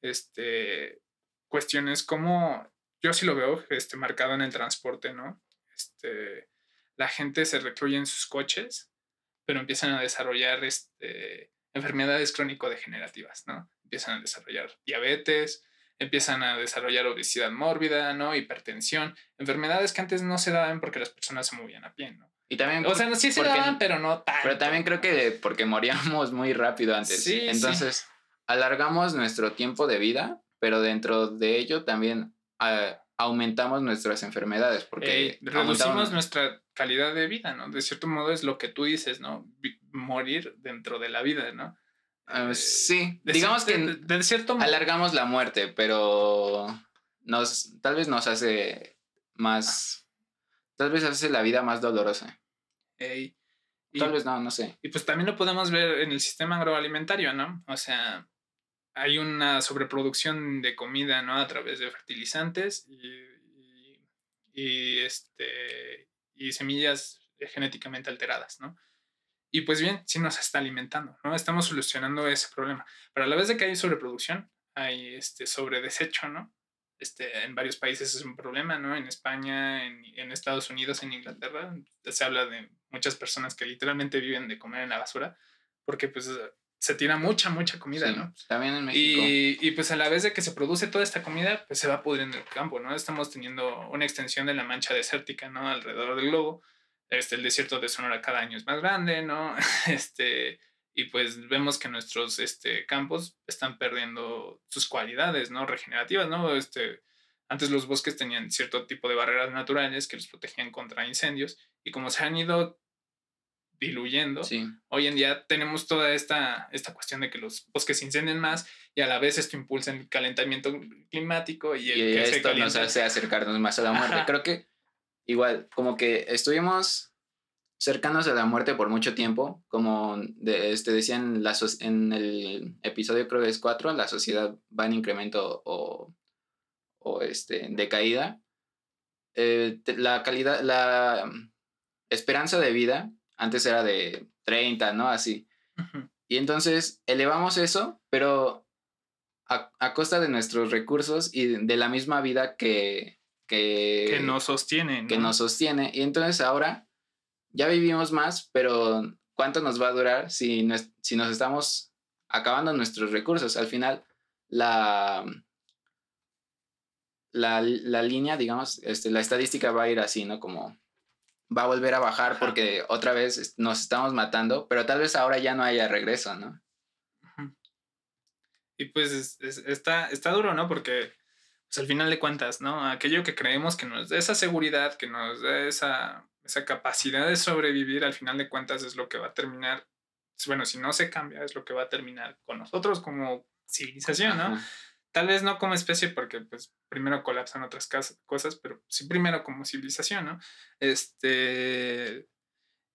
Este, cuestiones como, yo sí lo veo este, marcado en el transporte, ¿no? Este, la gente se recluye en sus coches, pero empiezan a desarrollar este, enfermedades crónico-degenerativas, ¿no? Empiezan a desarrollar diabetes, empiezan a desarrollar obesidad mórbida, ¿no? Hipertensión, enfermedades que antes no se daban porque las personas se movían a pie, ¿no? Y también... O sea, sí se porque- daban, pero no tanto. Pero también creo que porque moríamos muy rápido antes. Sí, sí. Entonces, alargamos nuestro tiempo de vida, pero dentro de ello también ah, aumentamos nuestras enfermedades. Porque Eh, reducimos aumentamos- nuestra calidad de vida, ¿no? De cierto modo es lo que tú dices, ¿no? Morir dentro de la vida, ¿no? Ah, Eh, sí, de digamos que de, de- de cierto modo. alargamos la muerte, pero nos, tal vez nos hace más, tal vez hace la vida más dolorosa. Ey, y, Tal vez no, no sé. y pues también lo podemos ver en el sistema agroalimentario, ¿no? O sea, hay una sobreproducción de comida, ¿no? A través de fertilizantes y, y, y, este, y semillas genéticamente alteradas, ¿no? Y pues bien, sí nos está alimentando, ¿no? Estamos solucionando ese problema. Pero a la vez de que hay sobreproducción, hay este sobredesecho, ¿no? Este, en varios países es un problema, ¿no? En España, en, en Estados Unidos, en Inglaterra, se habla de muchas personas que literalmente viven de comer en la basura, porque pues se tira mucha, mucha comida, Sí, ¿no? También en México. Y, y, pues a la vez de que se produce toda esta comida, pues se va pudriendo el campo, ¿no? Estamos teniendo una extensión de la mancha desértica, ¿no? Alrededor del globo. Este, el desierto de Sonora cada año es más grande, ¿no? Este, y pues vemos que nuestros este, campos están perdiendo sus cualidades, ¿no? Regenerativas, ¿no? Este, antes los bosques tenían cierto tipo de barreras naturales que los protegían contra incendios y como se han ido diluyendo, Sí. hoy en día tenemos toda esta, esta cuestión de que los bosques se incendien más y a la vez esto impulsa el calentamiento climático y el y que se esto nos calienta- hace acercarnos más a la muerte. Ajá. Creo que igual, como que estuvimos cercanos a la muerte por mucho tiempo, como de, este, decían la so- en el episodio creo que es 4, la sociedad va en incremento o, o este, en decaída. Eh, la calidad, la esperanza de vida antes era de 30, ¿no? Así. Y entonces elevamos eso, pero a, a costa de nuestros recursos y de la misma vida que, que, que nos sostiene, que ¿no? nos sostiene. Y entonces ahora ya vivimos más, pero ¿cuánto nos va a durar si, nos- si nos estamos acabando nuestros recursos? Al final, la, la, la línea, digamos, este, la estadística va a ir así, ¿no? Como va a volver a bajar Ajá. porque otra vez nos estamos matando, pero tal vez ahora ya no haya regreso, ¿no? Y pues es- es- está, está duro, ¿no? Porque pues al final de cuentas, ¿no? Aquello que creemos que nos da esa seguridad, que nos da esa, esa capacidad de sobrevivir, al final de cuentas es lo que va a terminar, bueno, si no se cambia, es lo que va a terminar con nosotros como civilización, ¿no? Ajá. Tal vez no como especie, porque pues primero colapsan otras cosas, pero sí primero como civilización, ¿no? Este.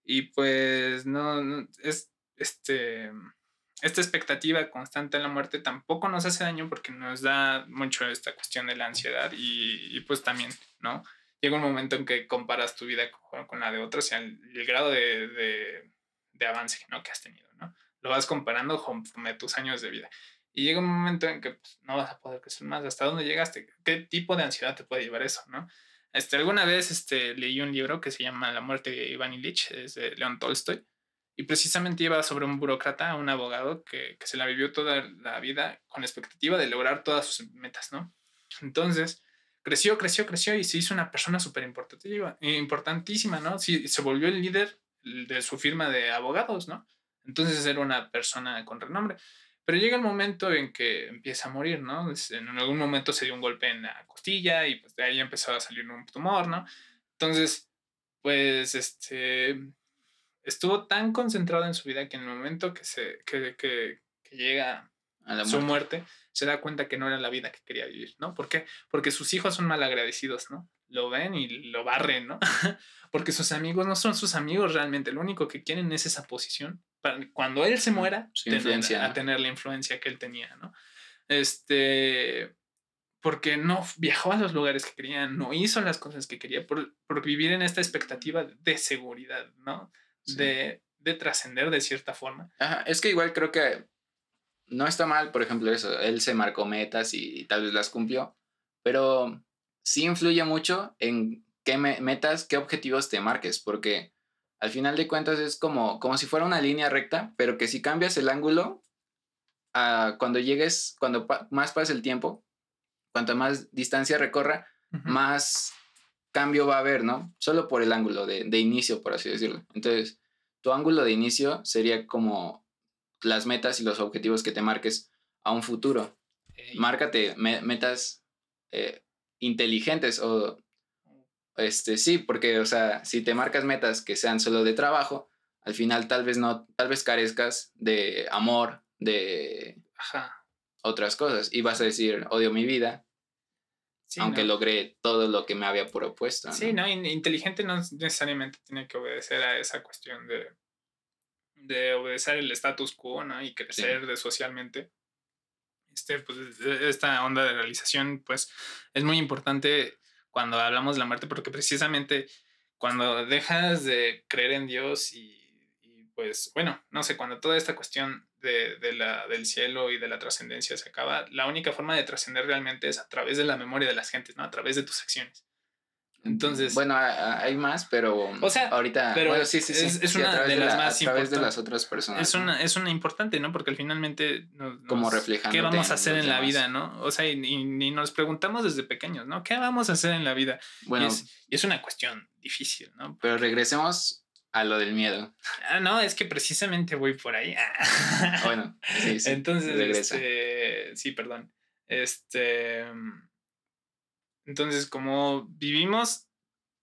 Y pues no, no- es este. Esta expectativa constante en la muerte tampoco nos hace daño porque nos da mucho esta cuestión de la ansiedad y, y, pues también, ¿no? Llega un momento en que comparas tu vida con, con la de otros y el, el grado de, de, de avance ¿no? que has tenido, ¿no? Lo vas comparando conforme tus años de vida. Y llega un momento en que pues, no vas a poder crecer más. ¿Hasta dónde llegaste? ¿Qué tipo de ansiedad te puede llevar eso, no? Este, alguna vez este, leí un libro que se llama La muerte de Iván Ilich, es de León Tolstoy, y precisamente iba sobre un burócrata, un abogado que, que se la vivió toda la vida con la expectativa de lograr todas sus metas, ¿no? Entonces, creció, creció, creció y se hizo una persona súper importantísima, ¿no? Sí, se volvió el líder de su firma de abogados, ¿no? Entonces era una persona con renombre. Pero llega el momento en que empieza a morir, ¿no? En algún momento se dio un golpe en la costilla y pues de ahí empezó a salir un tumor, ¿no? Entonces, pues, este, estuvo tan concentrado en su vida que en el momento que, se, que, que, que llega A la su muerte. muerte, se da cuenta que no era la vida que quería vivir, ¿no? ¿Por qué? Porque sus hijos son malagradecidos, ¿no? Lo ven y lo barren, ¿no? Porque sus amigos no son sus amigos realmente, lo único que quieren es esa posición para cuando él se muera, Su tener- influencia, a tener la influencia que él tenía, ¿no? Este, porque no viajó a los lugares que quería, no hizo las cosas que quería por, por vivir en esta expectativa de seguridad, ¿no? Sí. De, de trascender de cierta forma. Ajá, es que igual creo que no está mal, por ejemplo, eso. Él se marcó metas y tal vez las cumplió, pero sí influye mucho en qué me- metas, qué objetivos te marques, porque al final de cuentas es como, como si fuera una línea recta, pero que si cambias el ángulo, ah, cuando llegues, cuando pa- más pase el tiempo, cuanta más distancia recorra, más cambio va a haber, ¿no? Solo por el ángulo de, de inicio, por así decirlo. Entonces, tu ángulo de inicio sería como las metas y los objetivos que te marques a un futuro. Ey. Márcate me- metas eh, inteligentes o, este, sí, porque, o sea, si te marcas metas que sean solo de trabajo, al final tal vez no, tal vez carezcas de amor, de Ajá. otras cosas y vas a decir, odio mi vida, Sí, aunque ¿no? logré todo lo que me había propuesto. ¿no? Sí, no, In- inteligente no necesariamente tiene que obedecer a esa cuestión de, de obedecer el status quo, ¿no? Y crecer de socialmente. Este, pues, esta onda de realización, pues, es muy importante cuando hablamos de la muerte, porque precisamente cuando dejas de creer en Dios y, y, pues, bueno, no sé, cuando toda esta cuestión de, de la, del cielo y de la trascendencia se acaba, la única forma de trascender realmente es a través de la memoria de las gentes, ¿no? A través de tus acciones. Entonces, Bueno, hay más, pero O sea, ahorita, pero bueno, sí, sí, sí, es- una de las la- más a través de las otras personas. es ¿no? una, es una importante, ¿no? Porque al finalmente nos, Como reflejándote ¿Qué vamos a hacer en la demás. vida, no? O sea, y, y- nos preguntamos desde pequeños, ¿no? ¿Qué vamos a hacer en la vida? Bueno, y, es, y es una cuestión difícil, ¿no? pero regresemos a lo del miedo. Ah, no, es que precisamente voy por ahí. Bueno, sí, sí. Entonces, este, sí, perdón. Este, mm, entonces, como vivimos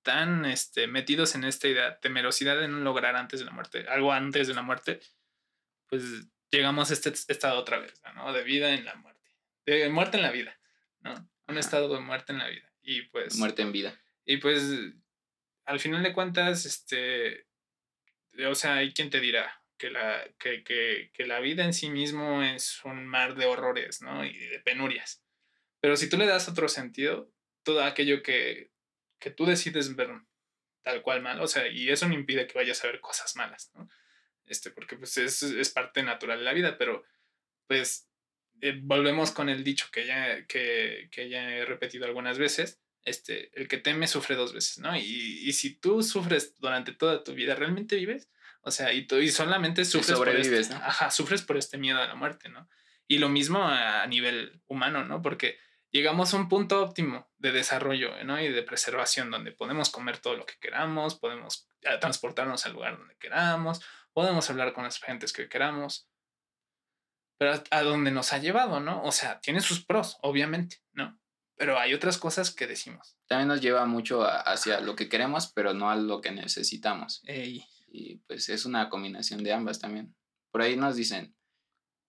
tan este, metidos en esta idea, temerosidad de no lograr antes de la muerte, algo antes de la muerte, pues llegamos a este estado otra vez, ¿no? De vida en la muerte, de muerte en la vida, ¿no? Un Ajá. estado de muerte en la vida. Y pues, Muerte en vida. y pues, al final de cuentas, este, o sea, hay quien te dirá que la, que, que, que la vida en sí mismo es un mar de horrores, ¿no? Y de penurias. Pero si tú le das otro sentido, todo aquello que, que tú decides ver tal cual mal, o sea, y eso no impide que vayas a ver cosas malas, ¿no? Este, porque pues es, es parte natural de la vida, pero pues eh, volvemos con el dicho que ya, que, que ya he repetido algunas veces, este, el que teme sufre dos veces, ¿no? Y, y si tú sufres durante toda tu vida, ¿realmente vives? O sea, y, tú, y solamente sufres por, este, sobrevives, ¿no? ajá, sufres por este miedo a la muerte, ¿no? Y lo mismo a, a nivel humano, ¿no? Porque llegamos a un punto óptimo de desarrollo, ¿no? Y de preservación donde podemos comer todo lo que queramos, podemos eh, transportarnos al lugar donde queramos, podemos hablar con las gentes que queramos. Pero a, a donde nos ha llevado, ¿no? O sea, tiene sus pros, obviamente, ¿no? Pero hay otras cosas que decimos. También nos lleva mucho a- hacia lo que queremos, pero no a lo que necesitamos. Ey, Y pues es una combinación de ambas también. Por ahí nos dicen,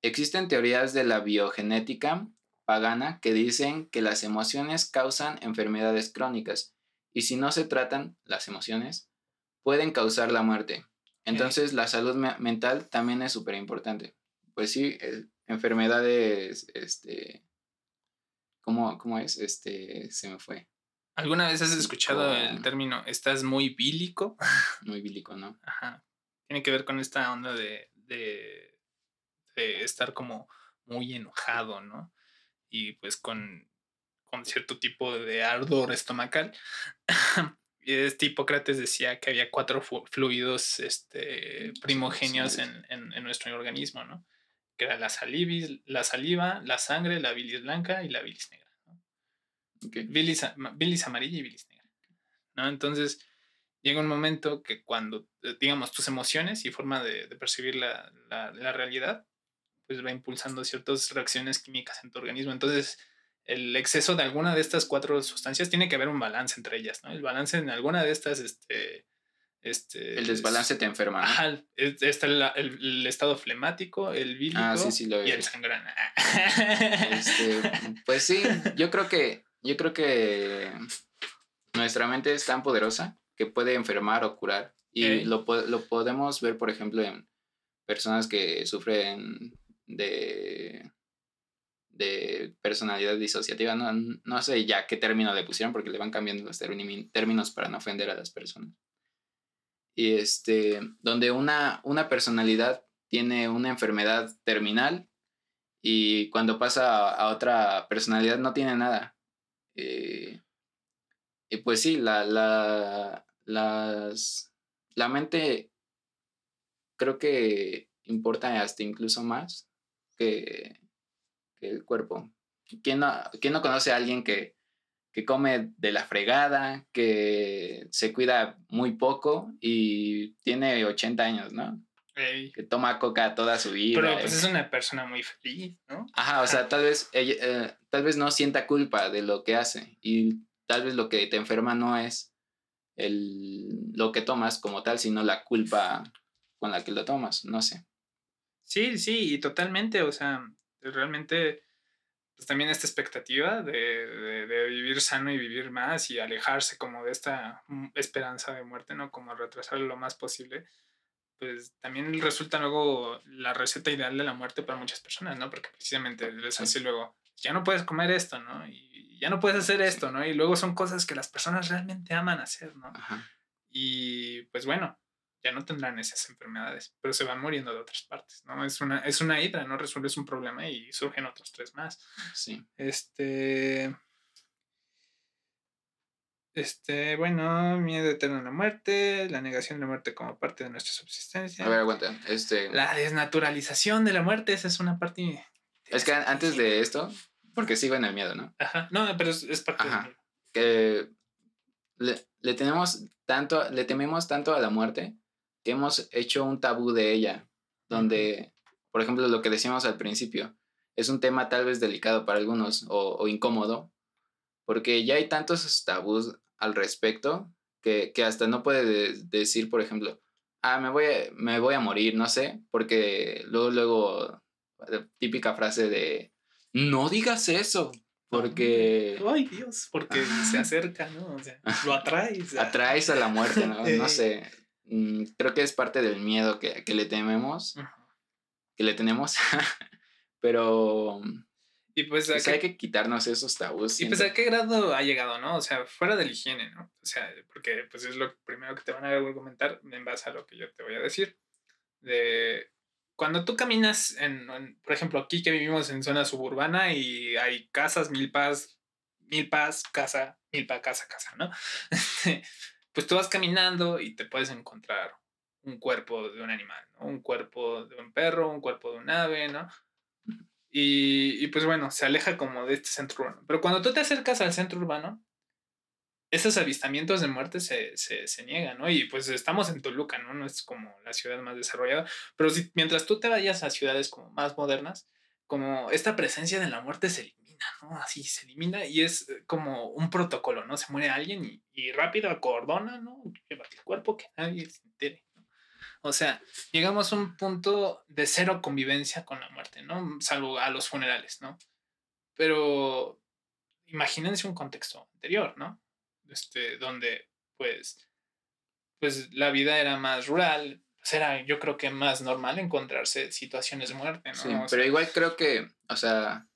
existen teorías de la biogenética pagana que dicen que las emociones causan enfermedades crónicas y si no se tratan las emociones, pueden causar la muerte. Entonces la salud me- mental también es súper importante. Pues sí, eh, enfermedades, este, ¿cómo, ¿cómo es? Este, se me fue, ¿Alguna vez has escuchado el término estás muy bílico? muy bílico, ¿no? Ajá. Tiene que ver con esta onda de, de, de estar como muy enojado, ¿no? Y pues con, con cierto tipo de ardor estomacal. y este Hipócrates decía que había cuatro fluidos este, primogenios en, en- en nuestro organismo, ¿no? Que era la, salivis, la saliva, la sangre, la bilis blanca y la bilis negra. bilis, bilis amarilla y bilis negra. ¿no? Entonces, llega un momento que cuando, eh, digamos, tus emociones y forma de, de percibir la, la- la realidad, pues va impulsando ciertas reacciones químicas en tu organismo. Entonces, el exceso de alguna de estas cuatro sustancias tiene que haber un balance entre ellas, ¿no? El balance en alguna de estas, este... este El desbalance te enferma, ¿no? Ajá, es- está el, el- el estado flemático, el bílico Ah, sí, sí, lo y el sangrón. Este, pues sí, yo creo que, yo creo que nuestra mente es tan poderosa que puede enfermar o curar. Y Ey. lo, lo podemos ver, por ejemplo, en personas que sufren de, de personalidad disociativa. No, no sé ya qué término le pusieron porque le van cambiando los términos para no ofender a las personas. Y este, donde una, una personalidad tiene una enfermedad terminal y cuando pasa a, a otra personalidad no tiene nada. Eh, y pues sí, la, la, las, la mente creo que importa hasta incluso más que, que el cuerpo. ¿quién no, quién no conoce a alguien que, que come de la fregada, que se cuida muy poco y tiene 80 años, ¿no? Ey. Que toma coca toda su vida. Pero pues es una persona muy feliz, ¿no? Ajá, o sea, tal vez, ella, eh, tal vez no sienta culpa de lo que hace y tal vez lo que te enferma no es el, lo que tomas como tal, sino la culpa con la que lo tomas, no sé. Sí, sí, y totalmente, o sea, realmente, pues también esta expectativa de, de- de vivir sano y vivir más y alejarse como de esta mm, esperanza de muerte, ¿no? Como retrasarlo lo más posible, pues también resulta luego la receta ideal de la muerte para muchas personas, ¿no? Porque precisamente les Sí. hace luego, ya no puedes comer esto, ¿no? Y ya no puedes hacer esto, ¿no? Y luego son cosas que las personas realmente aman hacer, ¿no? Ajá. y pues bueno, ya no tendrán esas enfermedades, pero se van muriendo de otras partes, ¿no? Es una, es una hidra, ¿no? Resuelves un problema y surgen otros tres más. Sí. Este. Este, bueno, miedo eterno a la muerte, la negación de la muerte como parte de nuestra subsistencia. A ver, aguanta. Este, La desnaturalización de la muerte, esa es una parte. es que an- antes de esto, porque sigo en el miedo, ¿no? Ajá, no, pero es, es parte Ajá. le, le tenemos tanto, le tememos tanto a la muerte hemos hecho un tabú de ella, donde, por ejemplo, lo que decíamos al principio, es un tema tal vez delicado para algunos o, o incómodo, porque ya hay tantos tabús al respecto que, que hasta no puede de- decir, por ejemplo, ah, me voy, a, me voy a morir, no sé, porque luego, luego, la típica frase de, no digas eso, porque Ay, Dios, porque se acerca, ¿no? O sea, lo atraes. a- atraes a la muerte, ¿no? Eh. No sé. Mm, Creo que es parte del miedo que, que le tememos, Ujú. que le tenemos. Pero Y pues, ¿a pues, hay que quitarnos esos tabús. Y pues a qué grado ha llegado, ¿no? O sea, fuera de la higiene, ¿no? O sea, porque pues es lo primero que te van a argumentar en base a lo que yo te voy a decir. De cuando tú caminas en, en- por ejemplo, aquí que vivimos en zona suburbana y hay casas, milpas, milpas, casa, milpa, casa, casa, ¿no? Pues tú vas caminando y te puedes encontrar un cuerpo de un animal, ¿no? Un cuerpo de un perro, un cuerpo de un ave, ¿no? Y, y, pues bueno, se aleja como de este centro urbano. Pero cuando tú te acercas al centro urbano, esos avistamientos de muerte se, se, se niegan, ¿no? Y pues estamos en Toluca, ¿no? No es como la ciudad más desarrollada. Pero si, mientras tú te vayas a ciudades como más modernas, como esta presencia de la muerte se ¿no? Así se elimina y es eh, como un protocolo, ¿no? Se muere alguien y, y rápido acordona, ¿no? Llévate el cuerpo que nadie se entere, ¿no? O sea, llegamos a un punto de cero convivencia con la muerte, ¿no? Salvo a los funerales, ¿no? Pero imagínense un contexto anterior, ¿no? Este, donde pues, pues la vida era más rural, pues era yo creo que más normal encontrarse situaciones de muerte, ¿no? Sí, O sea, pero igual creo que, o sea,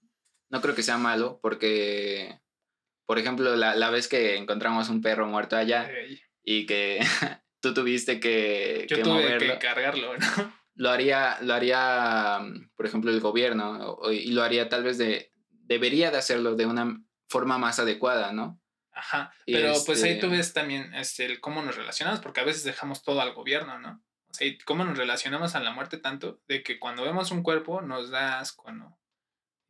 no creo que sea malo porque, por ejemplo, la, la vez que encontramos un perro muerto allá y que tú tuviste que, yo que tuve moverlo, que cargarlo, ¿no? lo haría, lo haría, por ejemplo, el gobierno y lo haría tal vez de, debería de hacerlo de una forma más adecuada, ¿no? Ajá, pero pues ahí tú este- ves también este, el cómo nos relacionamos, porque a veces dejamos todo al gobierno, ¿no? O sea, y cómo nos relacionamos a la muerte tanto de que cuando vemos un cuerpo nos da asco, ¿no?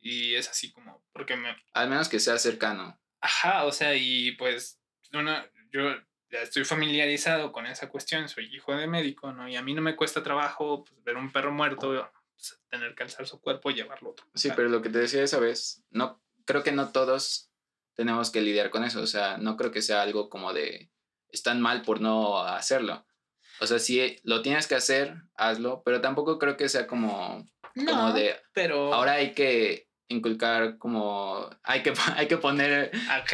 Y es así como, porque me... Al menos que sea cercano. Ajá, o sea, y pues uno, yo ya estoy familiarizado con esa cuestión, soy hijo de médico, ¿no? Y a mí no me cuesta trabajo pues, ver un perro muerto, pues, tener que alzar su cuerpo y llevarlo otro. Sí, pero lo que te decía esa vez, no, creo que no todos tenemos que lidiar con eso. O sea, no creo que sea algo como de están mal por no hacerlo. O sea, si lo tienes que hacer, hazlo, pero tampoco creo que sea como, como No, de pero... ahora hay que inculcar como hay que hay que poner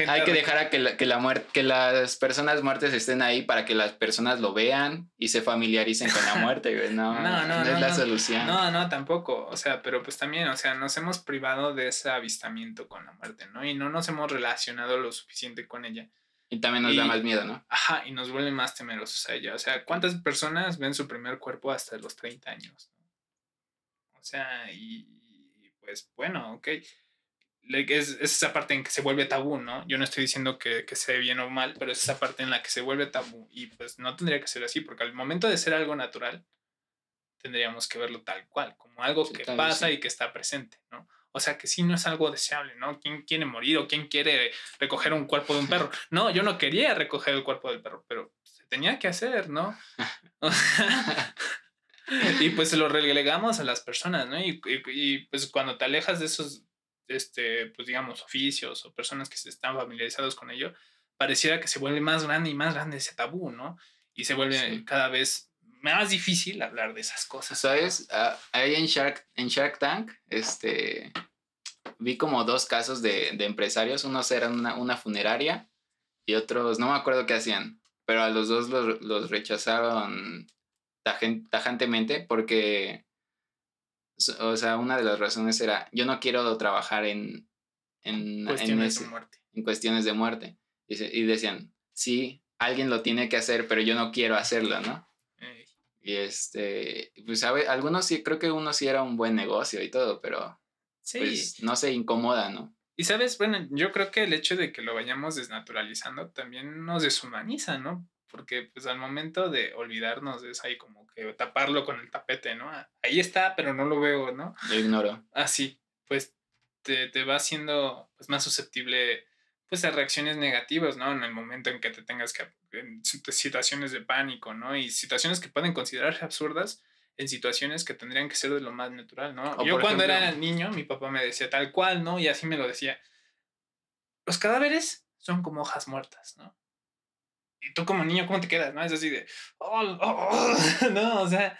hay que dejar a que la, que la muerte que las personas muertas estén ahí para que las personas lo vean y se familiaricen con la muerte güey. no No, no, es no, la no. solución No, no, tampoco. O sea, pero pues también, o sea, nos hemos privado de ese avistamiento con la muerte, ¿no? Y no nos hemos relacionado lo suficiente con ella. y también nos da y- más miedo no Ajá, y nos vuelve más temerosos a ella. O sea, ¿cuántas personas ven su primer cuerpo hasta los 30 años? O sea, y, pues bueno, ok. Es, es esa parte en que se vuelve tabú, ¿no? Yo no estoy diciendo que, que sea bien o mal, pero es esa parte en la que se vuelve tabú. Y pues no tendría que ser así, porque al momento de ser algo natural, tendríamos que verlo tal cual, como algo Sí, que pasa sí. y que está presente, ¿no? O sea, que sí no es algo deseable, ¿no? ¿Quién quiere morir o quién quiere recoger un cuerpo de un perro? No, yo no quería recoger el cuerpo del perro, pero se tenía que hacer, ¿no? y pues se lo relegamos a las personas, ¿no? Y, y, pues cuando te alejas de esos, este, pues digamos, oficios o personas que se están familiarizados con ello, pareciera que se vuelve más grande y más grande ese tabú, ¿no? Y se vuelve cada vez más difícil hablar de esas cosas. ¿Sabes? Ah, ahí en Shark, en Shark Tank, este, vi como dos casos de, de empresarios. Unos eran una, una, funeraria y otros, no me acuerdo qué hacían, pero a los dos los, los rechazaron tajantemente porque, o sea, una de las razones era, yo no quiero trabajar en, en, cuestiones, de muerte. en cuestiones de muerte. Y, y, decían, sí, alguien lo tiene que hacer, pero yo no quiero hacerlo, ¿no? Y este, pues, ¿sabe? Algunos sí, creo que uno sí era un buen negocio y todo, pero sí. pues no se incomoda, ¿no? Y sabes, bueno, yo creo que el hecho de que lo vayamos desnaturalizando también nos deshumaniza, ¿no? Porque pues al momento de olvidarnos es ahí como que taparlo con el tapete, ¿no? Ah, ahí está, pero no lo veo, ¿no? Lo ignoro. Así, pues te, te va haciendo pues, más susceptible pues a reacciones negativas, ¿no? En el momento en que te tengas que, en situaciones de pánico, ¿no? Y situaciones que pueden considerarse absurdas en situaciones que tendrían que ser de lo más natural, ¿no? Yo cuando era niño, mi papá me decía tal cual, ¿no? Y así me lo decía. Los cadáveres son como hojas muertas, ¿no? Y tú como niño, ¿cómo te quedas, no? Es así de, oh, oh, oh", no, o sea,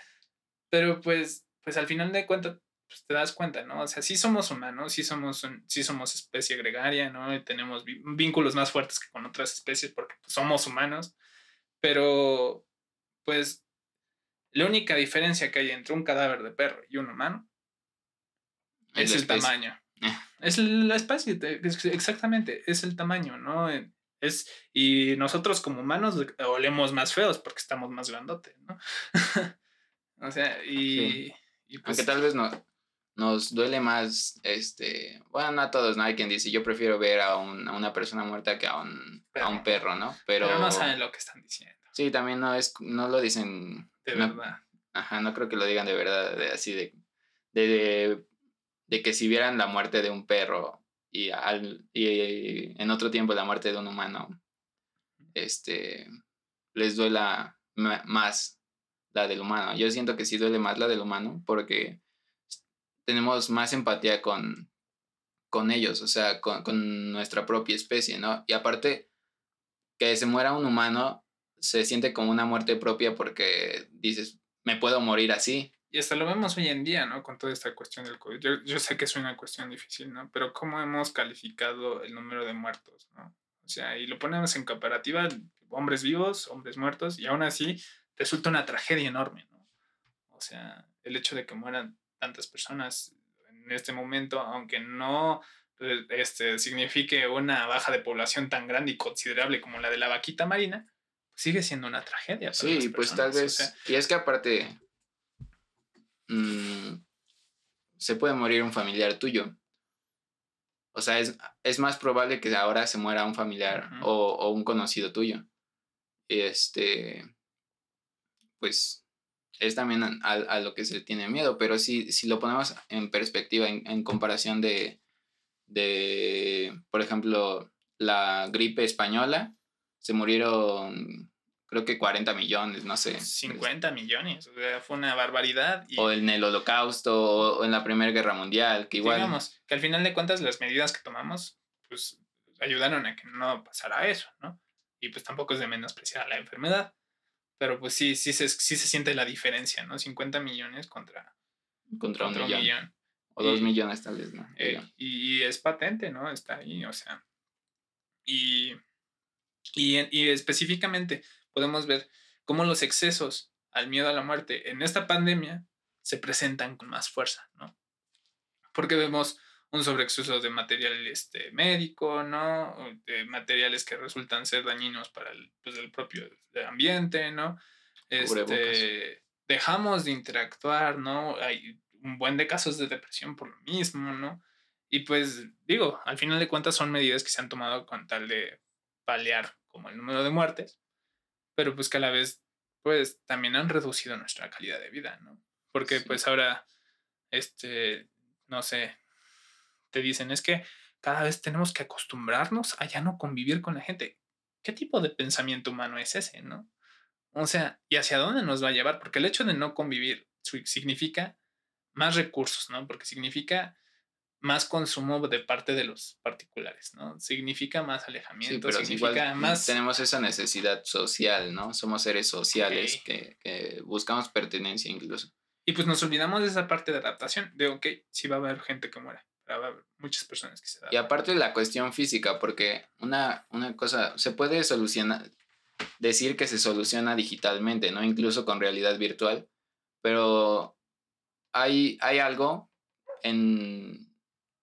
pero pues, pues al final de cuentas, pues te das cuenta, ¿no? O sea, sí somos humanos, sí somos, sí somos especie gregaria, ¿no? Y tenemos vínculos más fuertes que con otras especies porque pues, somos humanos, pero pues la única diferencia que hay entre un cadáver de perro y un humano es, el tamaño. Eh. Es la especie, exactamente, es el tamaño, ¿no? Es, y nosotros como humanos olemos más feos porque estamos más grandotes, ¿no? o sea, y, y pues, Aunque tal vez no, nos duele más, este, bueno, no a todos, ¿no? Hay quien dice, yo prefiero ver a, un, a una persona muerta que a un, perro. a un perro, ¿no? Pero, no saben lo que están diciendo. Sí, también no, es, no lo dicen. De verdad. Ajá, no creo que lo digan de verdad, de, así de, de, de, que si vieran la muerte de un perro y, al, y en otro tiempo la muerte de un humano, este, les duela más la del humano. Yo siento que sí duele más la del humano porque tenemos más empatía con, con ellos, o sea, con, con, nuestra propia especie, ¿no? Y aparte, que se muera un humano se siente como una muerte propia porque dices, me puedo morir así. Y hasta lo vemos hoy en día, ¿no? Con toda esta cuestión del COVID. Yo, yo sé que es una cuestión difícil, ¿no? Pero ¿cómo hemos calificado el número de muertos, ¿no? O sea, y lo ponemos en comparativa, hombres vivos, hombres muertos, y aún así resulta una tragedia enorme, ¿no? O sea, el hecho de que mueran tantas personas en este momento, aunque no eh, este, signifique una baja de población tan grande y considerable como la de la vaquita marina, sigue siendo una tragedia. sí, pues tal vez. y es que aparte, mm, se puede morir un familiar tuyo. O sea, es, es, más probable que ahora se muera un familiar o, o, un conocido tuyo. Y este, pues es también a, a, lo que se tiene miedo, pero si, si lo ponemos en perspectiva, en, en comparación de, de, por ejemplo, la gripe española, se murieron creo que 40 millones, no sé. 50 millones, o sea, fue una barbaridad. O en el holocausto, o en la Primera Guerra Mundial, que igual... Digamos, que al final de cuentas las medidas que tomamos, pues ayudaron a que no pasara eso, ¿no? Y pues tampoco es de menospreciar la enfermedad. Pero pues sí, sí se, sí se siente la diferencia, ¿no? 50 millones contra, contra, un, millón. O dos millones tal vez, ¿no? Eh, y, es patente, ¿no? Está ahí, o sea. Y, y, y específicamente podemos ver cómo los excesos al miedo a la muerte en esta pandemia se presentan con más fuerza, ¿no? Porque vemos un sobreexceso de material este, médico, ¿no? De materiales que resultan ser dañinos para el, pues, el propio ambiente, ¿no? Este, dejamos de interactuar, ¿no? Hay un buen de casos de depresión por lo mismo, ¿no? Y pues digo, al final de cuentas son medidas que se han tomado con tal de paliar como el número de muertes, pero pues que a la vez pues también han reducido nuestra calidad de vida, ¿no? Porque pues ahora, este, no sé, te dicen es que cada vez tenemos que acostumbrarnos a ya no convivir con la gente. ¿Qué tipo de pensamiento humano es ese, no? O sea, ¿y hacia dónde nos va a llevar? Porque el hecho de no convivir significa más recursos, ¿no? Porque significa más consumo de parte de los particulares, ¿no? Significa más alejamiento, pero significa igual más... tenemos esa necesidad social, ¿no? Somos seres sociales que, que buscamos pertenencia incluso. Y pues nos olvidamos de esa parte de adaptación, de, ok, sí va a haber gente que muera, va a haber muchas personas que se Y adaptan. aparte la cuestión física, porque una, una cosa, se puede solucionar, decir que se soluciona digitalmente, ¿no? Incluso con realidad virtual, pero hay, hay algo en,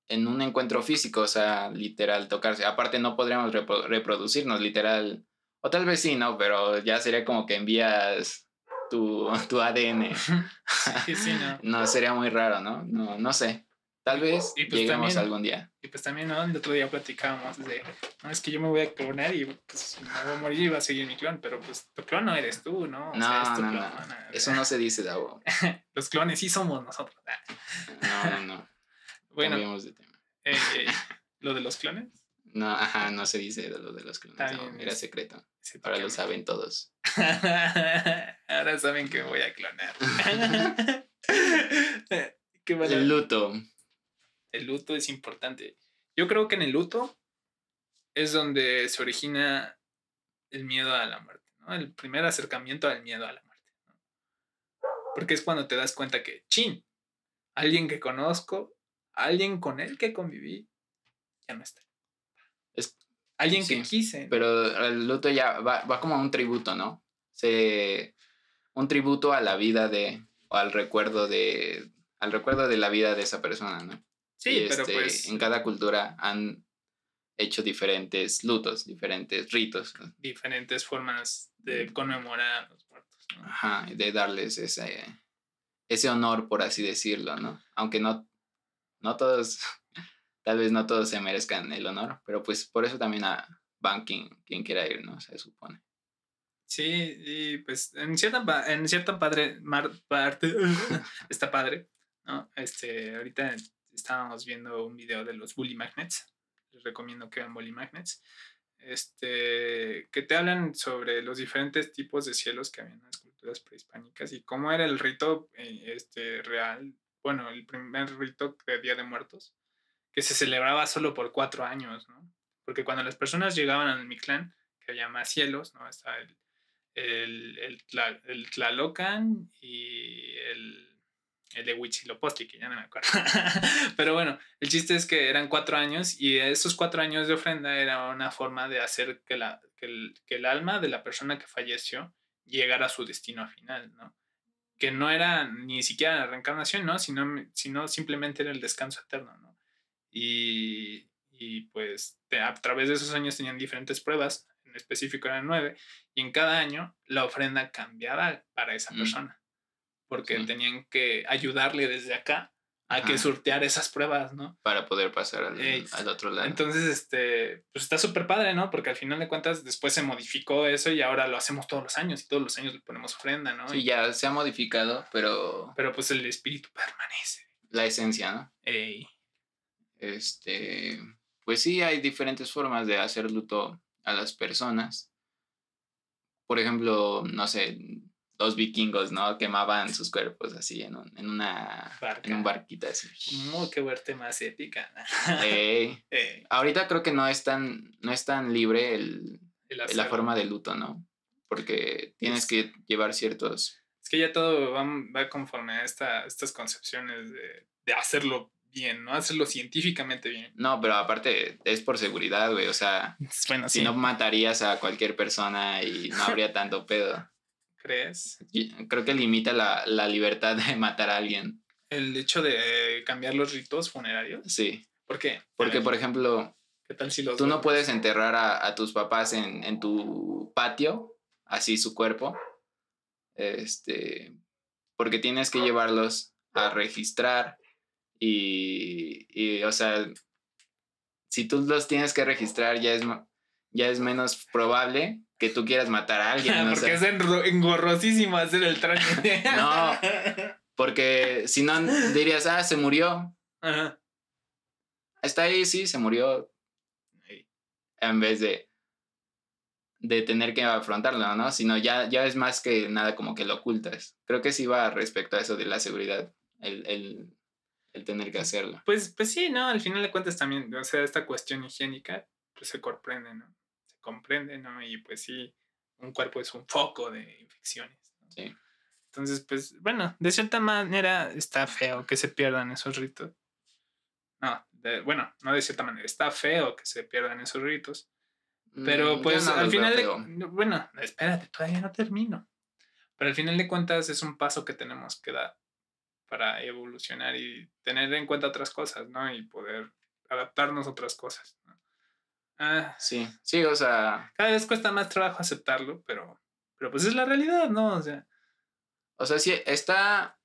en un encuentro físico, o sea, literal, tocarse. Aparte no podríamos repro- reproducirnos, literal, o tal vez sí, ¿no? Pero ya sería como que envías tu, tu ADN. Sí, sí, no. No, sería muy raro, ¿no? No, no sé. Tal vez Y pues lleguemos también- algún día. Y pues también, ¿no? El otro día platicábamos de, no, es que yo me voy a clonar y pues me voy a morir y va a seguir mi clon, pero pues tu clon no eres tú, ¿no? O No, sea, es tu no, clon, no. Eso no se dice, Davo. Los clones sí somos nosotros. No, no, no. Bueno, Cambiemos de tema. eh, eh, lo de los clones. No, ajá, no se dice de lo de los clones. No, era secreto. ese Ahora lo saben todos. Ahora saben que me voy a clonar. Qué El luto. el luto es importante. Yo creo que en el luto es donde se origina el miedo a la muerte, ¿no? El primer acercamiento al miedo a la muerte. ¿no? Porque es cuando te das cuenta que, chin, alguien que conozco, alguien con el que conviví, ya no está. Es- alguien que quise. Pero el luto ya va, va como un tributo, ¿no? Se, un tributo a la vida de, o al recuerdo de, al recuerdo de la vida de esa persona, ¿no? sí, Y, pero este, pues En cada cultura han hecho diferentes lutos, diferentes ritos. ¿no? diferentes formas de conmemorar a los muertos. ¿no? Ajá, de darles ese, ese honor, por así decirlo, ¿no? Aunque no, no todos, tal vez no todos se merezcan el honor, pero pues por eso también a van quien, quien quiera ir, ¿no? Se supone. Sí, y pues en cierta, en cierta padre, mar- parte está padre, ¿no? Este, ahorita estábamos viendo un video de los Bully Magnets, les recomiendo que vean Bully Magnets, este, que te hablan sobre los diferentes tipos de cielos que había en las culturas prehispánicas y cómo era el rito eh, este, real, bueno, el primer rito de Día de Muertos, que se celebraba solo por cuatro años, ¿no? Porque cuando las personas llegaban al Mictlán, que más cielos, ¿no? Está el el, el, Tla- el Tlalocan y el, el de Huitzilopochtli, que ya no me acuerdo. Pero bueno, el chiste es que eran cuatro años y esos cuatro años de ofrenda era una forma de hacer que, la, que, el, que el alma de la persona que falleció llegara a su destino final, ¿no? Que no era ni siquiera la reencarnación, ¿no? Sino, sino simplemente era el descanso eterno, ¿no? Y, y pues a través de esos años tenían diferentes pruebas, en específico eran nueve, y en cada año la ofrenda cambiaba para esa Mm. persona, porque Sí. tenían que ayudarle desde acá a que surtear esas pruebas, ¿no? Para poder pasar al, Ey, al otro lado. Entonces, este, pues está súper padre, ¿no? Porque al final de cuentas después se modificó eso y ahora lo hacemos todos los años y todos los años le ponemos ofrenda, ¿no? sí, Y- ya se ha modificado, pero Pero pues el espíritu permanece. la esencia, ¿no? Ey. Este, pues sí, hay diferentes formas de hacer luto a las personas. Por ejemplo, no sé, los vikingos, ¿no? Quemaban sus cuerpos así en, un- en una en un Barca. barquita así. Como que verte más épica. Eh, Ey, ahorita creo que no es tan, no es tan libre el, el la forma de luto, ¿no? Porque tienes Es- que llevar ciertos... Es que ya todo va, va conforme a esta, estas concepciones de, de hacerlo bien, ¿no? Hacerlo científicamente bien. No, pero aparte es por seguridad, güey. O sea, Bueno, si sí. no matarías a cualquier persona y no habría tanto pedo. ¿Crees? Creo que limita la, la libertad de matar a alguien. El hecho de cambiar los ritos funerarios. Sí. ¿Por qué? Porque, por ejemplo, ¿Qué tal si los tú no puedes enterrar a, a tus papás en, en tu patio, así su cuerpo. Este. Porque tienes que llevarlos a registrar. Y, y, o sea, si tú los tienes que registrar, ya es, ya es menos probable que tú quieras matar a alguien. o Porque sea, es engorrosísimo hacer el trámite. No. porque si no, dirías, ah, se murió. Ajá. está ahí, sí, se murió en vez de, de tener que afrontarlo, ¿no? Sino ya, ya es más que nada como que lo ocultas. Creo que sí va respecto a eso de la seguridad, el, el, el tener que hacerlo. Pues, pues sí, ¿no? Al final de cuentas también, o sea, esta cuestión higiénica, pues se comprende, ¿no? Comprende, ¿no? Y pues sí, un cuerpo es un foco de infecciones. ¿no? Sí. Entonces, pues, bueno, de cierta manera está feo que se pierdan esos ritos. No, de- bueno, no de cierta manera, está feo que se pierdan esos ritos. Pero Mm, pues no al final de... Bueno, espérate, todavía no termino. Pero al final de cuentas es un paso que tenemos que dar para evolucionar y tener en cuenta otras cosas, ¿no? Y poder adaptarnos a otras cosas. Ah, Sí, sí, o sea, cada vez cuesta más trabajo aceptarlo, pero, pero pues es la realidad, ¿no? O sea, o sea, sí, está,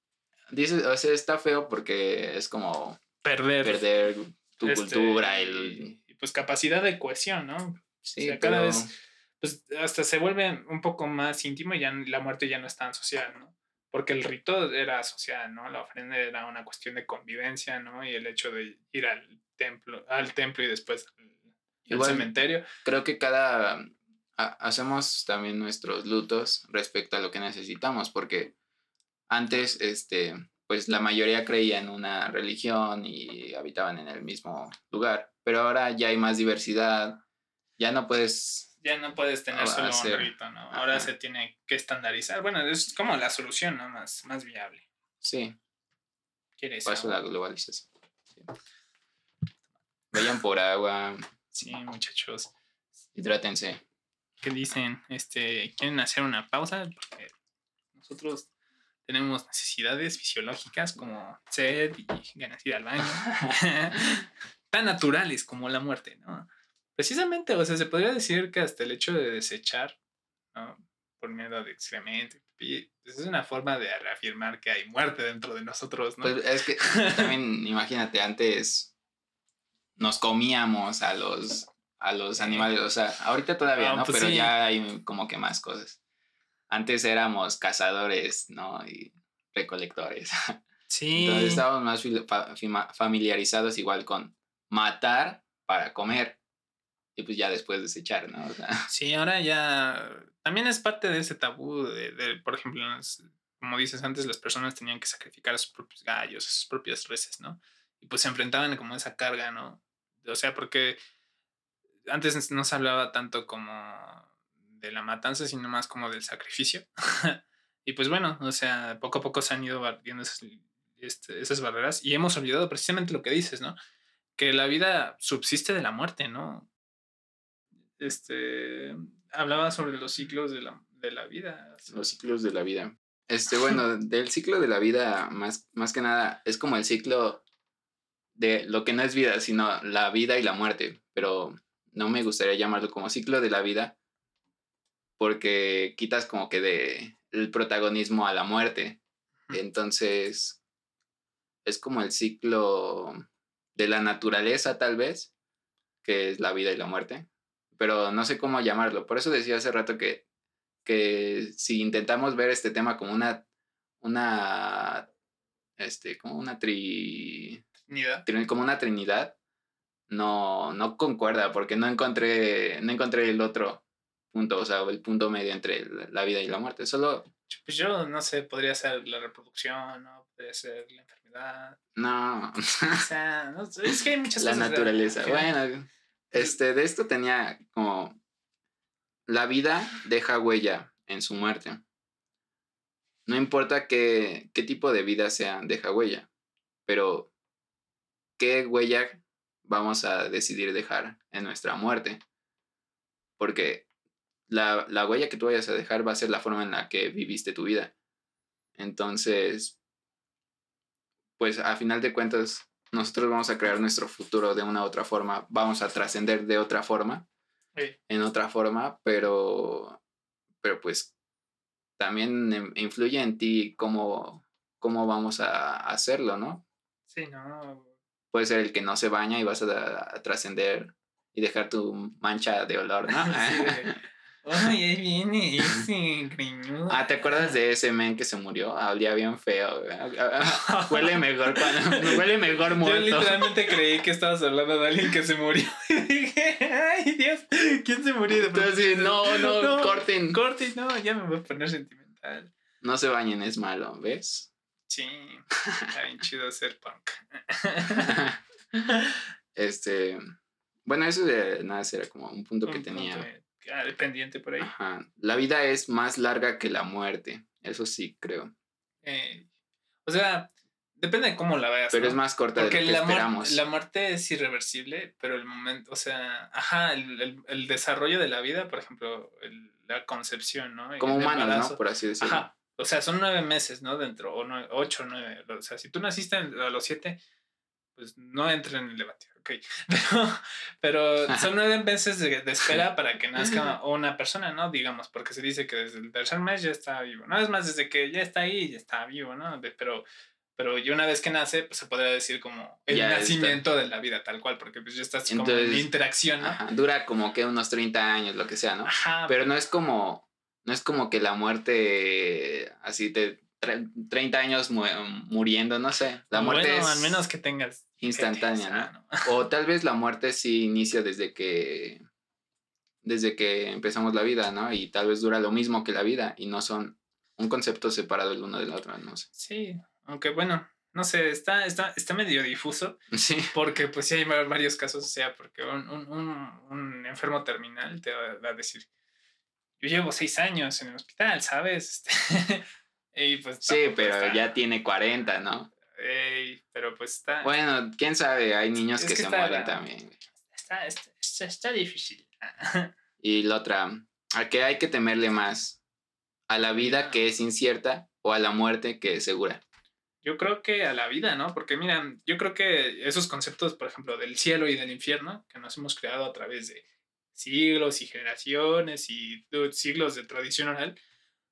dices, o sea, está feo porque es como perder, perder tu este, cultura, el... y, pues capacidad de cohesión, ¿no? Sí, sea, cada pero- vez- Pues hasta se vuelve un poco más íntimo y ya la muerte ya no es tan social, ¿no? Porque el rito era social, ¿no? La ofrenda era una cuestión de convivencia, ¿no? Y el hecho de ir al templo, al templo y después Igual- cementerio. creo que cada ha- hacemos también nuestros lutos respecto a lo que necesitamos porque antes este pues la mayoría creía en una religión y habitaban en el mismo lugar pero ahora ya hay más diversidad ya no puedes Ya no puedes tener solo hacer- un rito, ¿no? Ahora Ajá. se tiene que estandarizar. Bueno, es como la solución, ¿no? Más, más viable. sí ¿Quieres paso la globalización Sí. vayan por agua Sí, muchachos. hidrátense ¿Qué dicen? Este, ¿Quieren hacer una pausa? Porque nosotros tenemos necesidades fisiológicas como sed y ganas de ir al baño. Tan naturales como la muerte, ¿no? Precisamente, o sea, se podría decir que hasta el hecho de desechar, ¿no? Por miedo de excremento, es una forma de reafirmar que hay muerte dentro de nosotros, ¿no? pues es que también imagínate antes nos comíamos a los a los animales o sea ahorita todavía Ah, no pues pero sí. ya hay como que más cosas antes éramos cazadores no y recolectores sí. entonces estábamos más familiarizados igual con matar para comer y pues ya después desechar no O sea, Sí, ahora ya también es parte de ese tabú de, de, por ejemplo, como dices antes, las personas tenían que sacrificar a sus propios gallos, a sus propias reses, ¿no? Y pues se enfrentaban como a esa carga, ¿no? O sea, porque antes no se hablaba tanto como de la matanza, sino más como del sacrificio. y pues bueno, o sea, poco a poco se han ido barriendo esas, este, esas barreras y hemos olvidado precisamente lo que dices, ¿no? Que la vida subsiste de la muerte, ¿no? este hablaba sobre los ciclos de la, de la vida. los ciclos de la vida. Este, bueno, del ciclo de la vida, más, más que nada, es como el ciclo de lo que no es vida, sino la vida y la muerte. Pero no me gustaría llamarlo como ciclo de la vida, porque quitas como que de el protagonismo a la muerte. Entonces, es como el ciclo de la naturaleza, tal vez, que es la vida y la muerte. Pero no sé cómo llamarlo. Por eso decía hace rato que que si intentamos ver este tema como una, una, este, como una tri, Tri- como una trinidad, no, no concuerda porque no encontré, no encontré el otro punto, o sea, el punto medio entre la la vida y la muerte. Solo, Pues yo no sé, podría ser la reproducción, ¿no? Podría ser la enfermedad. no, O sea, no es que hay muchas la cosas. naturaleza. que- Bueno, este, de esto tenía como, la vida deja huella en su muerte. No importa qué, qué tipo de vida sea, deja huella. Pero, ¿qué huella vamos a decidir dejar en nuestra muerte? Porque la, la huella que tú vayas a dejar va a ser la forma en la que viviste tu vida. Entonces, pues a final de cuentas, nosotros vamos a crear nuestro futuro de una u otra forma, vamos a trascender de otra forma, Sí. en otra forma, pero, pero pues también influye en ti cómo, cómo vamos a hacerlo, ¿no? Sí, no. Puede ser el que no se baña y vas a, a trascender y dejar tu mancha de olor, ¿no? Ay, ahí viene ese greñudo. Ah, ¿te acuerdas de ese men que se murió? Ah, olía bien feo. güey. Huele mejor cuando, huele mejor Yo muerto. literalmente creí que estabas hablando de alguien que se murió. Y dije, ay, Dios, ¿quién se murió? Entonces, dices, no, no, corten. Corte, no, ya me voy a poner sentimental. No se bañen, es malo, ¿ves? Sí, está bien chido ser punk. este, bueno, eso de nada era como un punto que Un tenía. ah, de pendiente por ahí. Ajá. La vida es más larga que la muerte. Eso sí, creo. Eh, o sea, depende de cómo la veas. Pero ¿no? es más corta Porque de lo que la, esperamos. la muerte es irreversible, pero el momento, o sea, ajá, el, el- el desarrollo de la vida, por ejemplo, el- la concepción, ¿no? Y Como humanos, embarazo. ¿no? Por así decirlo. Ajá. O sea, son nueve meses, ¿no? Dentro, o nueve, ocho, nueve. O sea, si tú naciste a los siete, pues no entra en el debate, ok. Pero, pero son nueve meses de, de espera para que nazca una persona, ¿no? Digamos, porque se dice que desde el tercer mes ya está vivo. No es más, desde que ya está ahí, ya está vivo, ¿no? De- pero, pero y una vez que nace, pues se podría decir como el Ya está. nacimiento de la vida, tal cual, porque pues ya estás como en Entonces, interacción, ¿no? Ajá, Dura como que unos 30 años, lo que sea, ¿no? Ajá, Pero no es como, no es como que la muerte así de tre- 30 años mu- muriendo, no sé. La muerte bueno, es al menos que tengas instantánea, ¿no? sano. O tal vez la muerte sí inicia desde que desde que empezamos la vida, ¿no? Y tal vez dura lo mismo que la vida y no son un concepto separado el uno del otro, no sé. Sí, aunque bueno, no sé, está, está, está medio difuso Sí. porque pues sí hay va- varios casos, o sea, porque un, un, un, un enfermo terminal te va a decir, yo llevo seis años en el hospital, ¿sabes? Este, y pues Sí, pero está- ya tiene 40, ¿no? Ey, pero pues está, Bueno, quién sabe, hay niños Es que, que se mueren también. está, está, está, está difícil. Y la otra, ¿a qué hay que temerle más? ¿A la vida que es incierta o a la muerte que es segura? Yo creo que a la vida, ¿no? Porque mira, yo creo que esos conceptos, por ejemplo, del cielo y del infierno, que nos hemos creado a través de siglos y generaciones y siglos de tradición oral,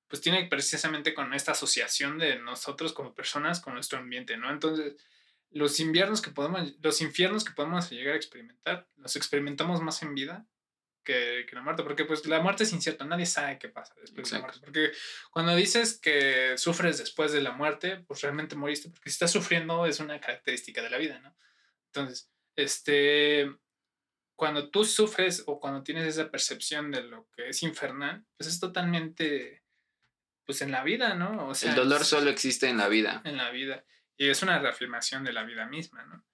pues tiene precisamente con esta asociación de nosotros como personas con nuestro ambiente, ¿no? Entonces, los inviernos que podemos, los infiernos que podemos llegar a experimentar, los experimentamos más en vida que, que la muerte, porque pues la muerte es incierta, nadie sabe qué pasa después de la muerte, porque cuando dices que sufres después de la muerte, pues realmente moriste, porque si estás sufriendo es una característica de la vida, ¿no? Entonces, este, cuando tú sufres o cuando tienes esa percepción de lo que es infernal, pues es totalmente, pues en la vida, ¿no? O sea, el dolor es- solo existe en la vida. en la vida. Y es una reafirmación de la vida misma, ¿no?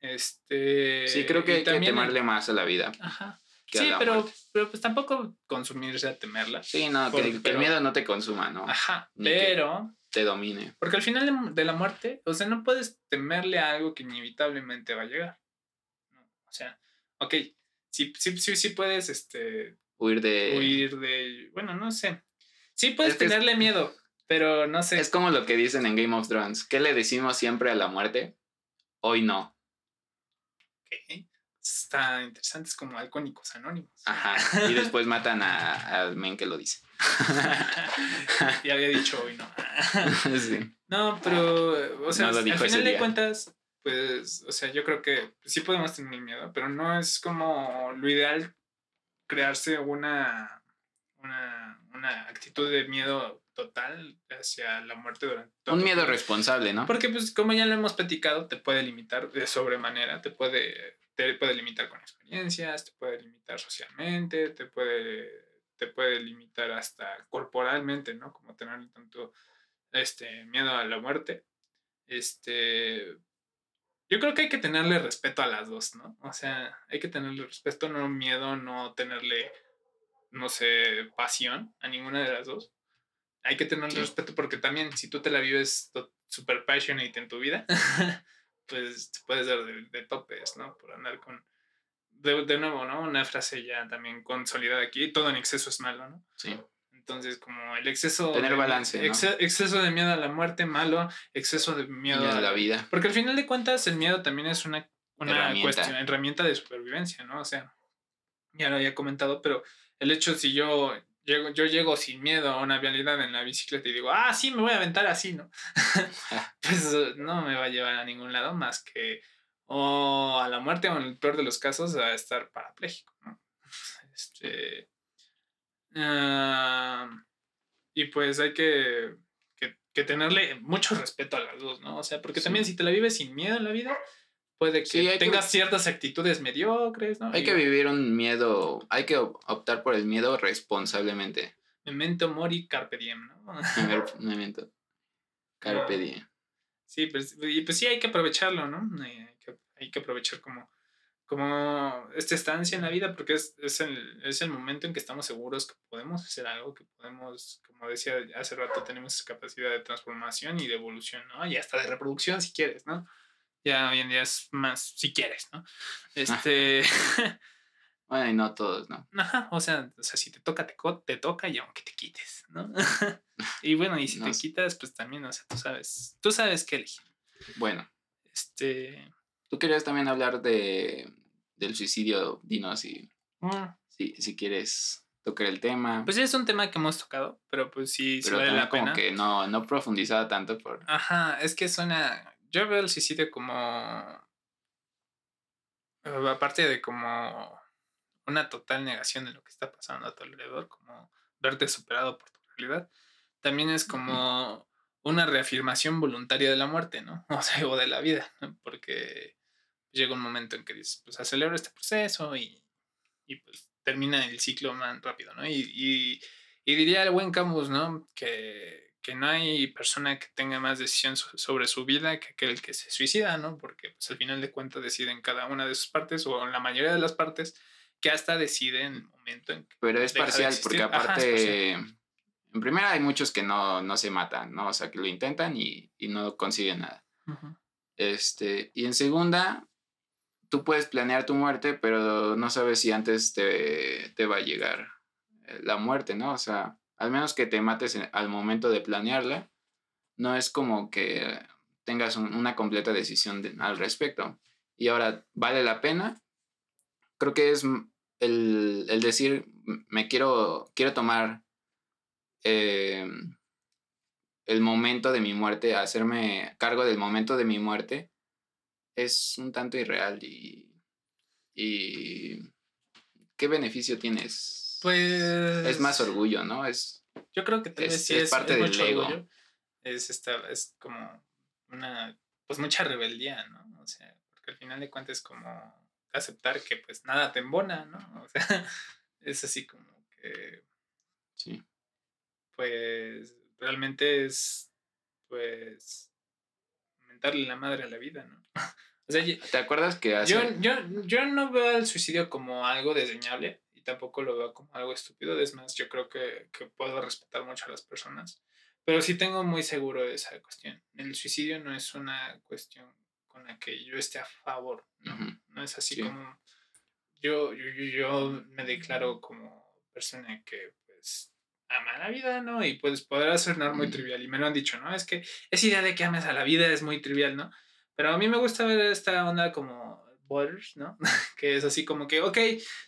Este. Sí, creo que hay que temerle más a la vida. Ajá. Sí, pero, muerte. pero pues tampoco consumirse a temerla. Sí, no, que, el pero- miedo no te consuma, ¿no? Ajá. Ni Pero. Te domine. Porque al final de, de la muerte, o sea, no puedes temerle a algo que inevitablemente va a llegar. ¿no? O sea, ok, sí, sí, sí, sí puedes este, Huir de... huir de. Bueno, no sé. Sí puedes Es que es- tenerle miedo, pero no sé. Es como lo que dicen en Game of Thrones. ¿Qué le decimos siempre a la muerte? Hoy no. Ok, Está interesante, es como alcohólicos anónimos. Ajá. Y después matan a- al men que lo dice. ya había dicho hoy, ¿no? sí. No, pero, o sea, No al final de cuentas, pues, o sea, yo creo que sí podemos tener miedo, pero no es como lo ideal crearse una, una, una actitud de miedo total hacia la muerte durante todo Un miedo responsable, ¿no? Porque, pues, como ya lo hemos platicado, te puede limitar de sobremanera, te puede, te puede limitar con experiencias, te puede limitar socialmente, te puede, te puede limitar hasta corporalmente, ¿no? Como tener tanto este, miedo a la muerte. Este, yo creo que hay que tenerle respeto a las dos, ¿no? O sea, hay que tenerle respeto, no miedo, no tenerle, no sé, pasión a ninguna de las dos. Hay que tenerle Sí. respeto porque también si tú te la vives super passionate en tu vida, pues te puedes dar de, de topes, ¿no? Por andar con... De, de nuevo, ¿no? Una frase ya también consolidada aquí, todo en exceso es malo, ¿no? Sí. Entonces, como el exceso... Tener de- balance, exceso de miedo a la muerte, malo. Exceso de miedo, Miedo a a la vida. Porque al final de cuentas, el miedo también es una, una Herramienta. cuestión, herramienta de supervivencia, ¿no? O sea, ya lo había comentado, pero el hecho si yo llego, yo llego sin miedo a una vialidad en la bicicleta y digo, ah, sí, me voy a aventar así, ¿no? pues eh, no me va a llevar a ningún lado más que o a la muerte o en el peor de los casos a estar parapléjico, ¿no? Este, Ah, y pues hay que, que, que tenerle mucho respeto a las dos, ¿no? O sea, porque Sí. también si te la vives sin miedo en la vida, puede que Sí, hay que- tengas ciertas actitudes mediocres, ¿no? Hay Y que vivir un miedo, hay que op- optar por el miedo responsablemente. Memento mori carpe diem, ¿no? Primer momento. Carpe diem. Sí, pues, y pues sí hay que aprovecharlo, ¿no? Eh, Hay que, hay que aprovechar como, como esta estancia en la vida porque es, es, el, es el momento en que estamos seguros que podemos hacer algo, que podemos, como decía hace rato, tenemos esa capacidad de transformación y de evolución, ¿no? Y hasta de reproducción si quieres, ¿no? Ya hoy en día es más si quieres, ¿no? Este, Bueno, y no todos, ¿no? ajá, o sea, o sea, si te toca, te, te toca y aunque te quites, ¿no? y bueno, y si te quitas, pues también, o sea, tú sabes, tú sabes qué elegir. Bueno, Este, tú querías también hablar de, del suicidio, dinos si, mm, si, si quieres tocar el tema. Pues es un tema que hemos tocado, pero pues sí, sí pero vale la como pena. que no, no profundizaba tanto por... Ajá, es que suena. Yo veo el suicidio como. eh, Aparte de como una total negación de lo que está pasando a tu alrededor, como verte superado por tu realidad, también es como una reafirmación voluntaria de la muerte, ¿no? O sea, o de la vida, ¿no? Porque llega un momento en que dices, pues acelero este proceso y, y pues termina el ciclo más rápido, ¿no? Y, y, y diría el buen Camus, ¿no? Que, que no hay persona que tenga más decisión so- sobre su vida que aquel que se suicida, ¿no? Porque pues, al final de cuentas deciden cada una de sus partes o en la mayoría de las partes que hasta decide en el momento en que... Pero es de parcial, porque Ajá, aparte, parcial. en primera hay muchos que no, no se matan, ¿no? O sea, que lo intentan y, y no consiguen nada. Este, y en segunda, tú puedes planear tu muerte, pero no sabes si antes te, te va a llegar eh, la muerte, ¿no? O sea, al menos que te mates al momento de planearla, no es como que tengas un- una completa decisión de- al respecto. Y ahora, ¿vale la pena? Creo que es el, el decir, "M- me quiero, quiero tomar eh, el momento de mi muerte, hacerme cargo del momento de mi muerte, es un tanto irreal y, y ¿qué beneficio tienes? Pues... es más orgullo, ¿no? Es, Yo creo que tal Es- vez sí es es, parte es del mucho ego. orgullo. Es, esta, es como una, pues mucha rebeldía, ¿no? O sea, porque al final de cuentas es como aceptar que pues nada te embona, ¿no? O sea, es así como que sí. pues realmente es pues mentarle la madre a la vida, ¿no? O sea, ¿Te acuerdas que hace... yo, yo, yo no veo el suicidio como algo desdeñable y tampoco lo veo como algo estúpido. Es más, yo creo que, que puedo respetar mucho a las personas. Pero sí tengo muy seguro esa cuestión. El suicidio no es una cuestión con la que yo esté a favor. No, Ujú. no es así Sí. como... Yo, yo, yo me declaro como persona que pues ama la vida, ¿no? Y pues podrá sonar muy trivial. Y me lo han dicho, ¿no? Es que esa idea de que ames a la vida es muy trivial, ¿no? Pero a mí me gusta ver esta onda como Borders, ¿no? que es así como que, ok,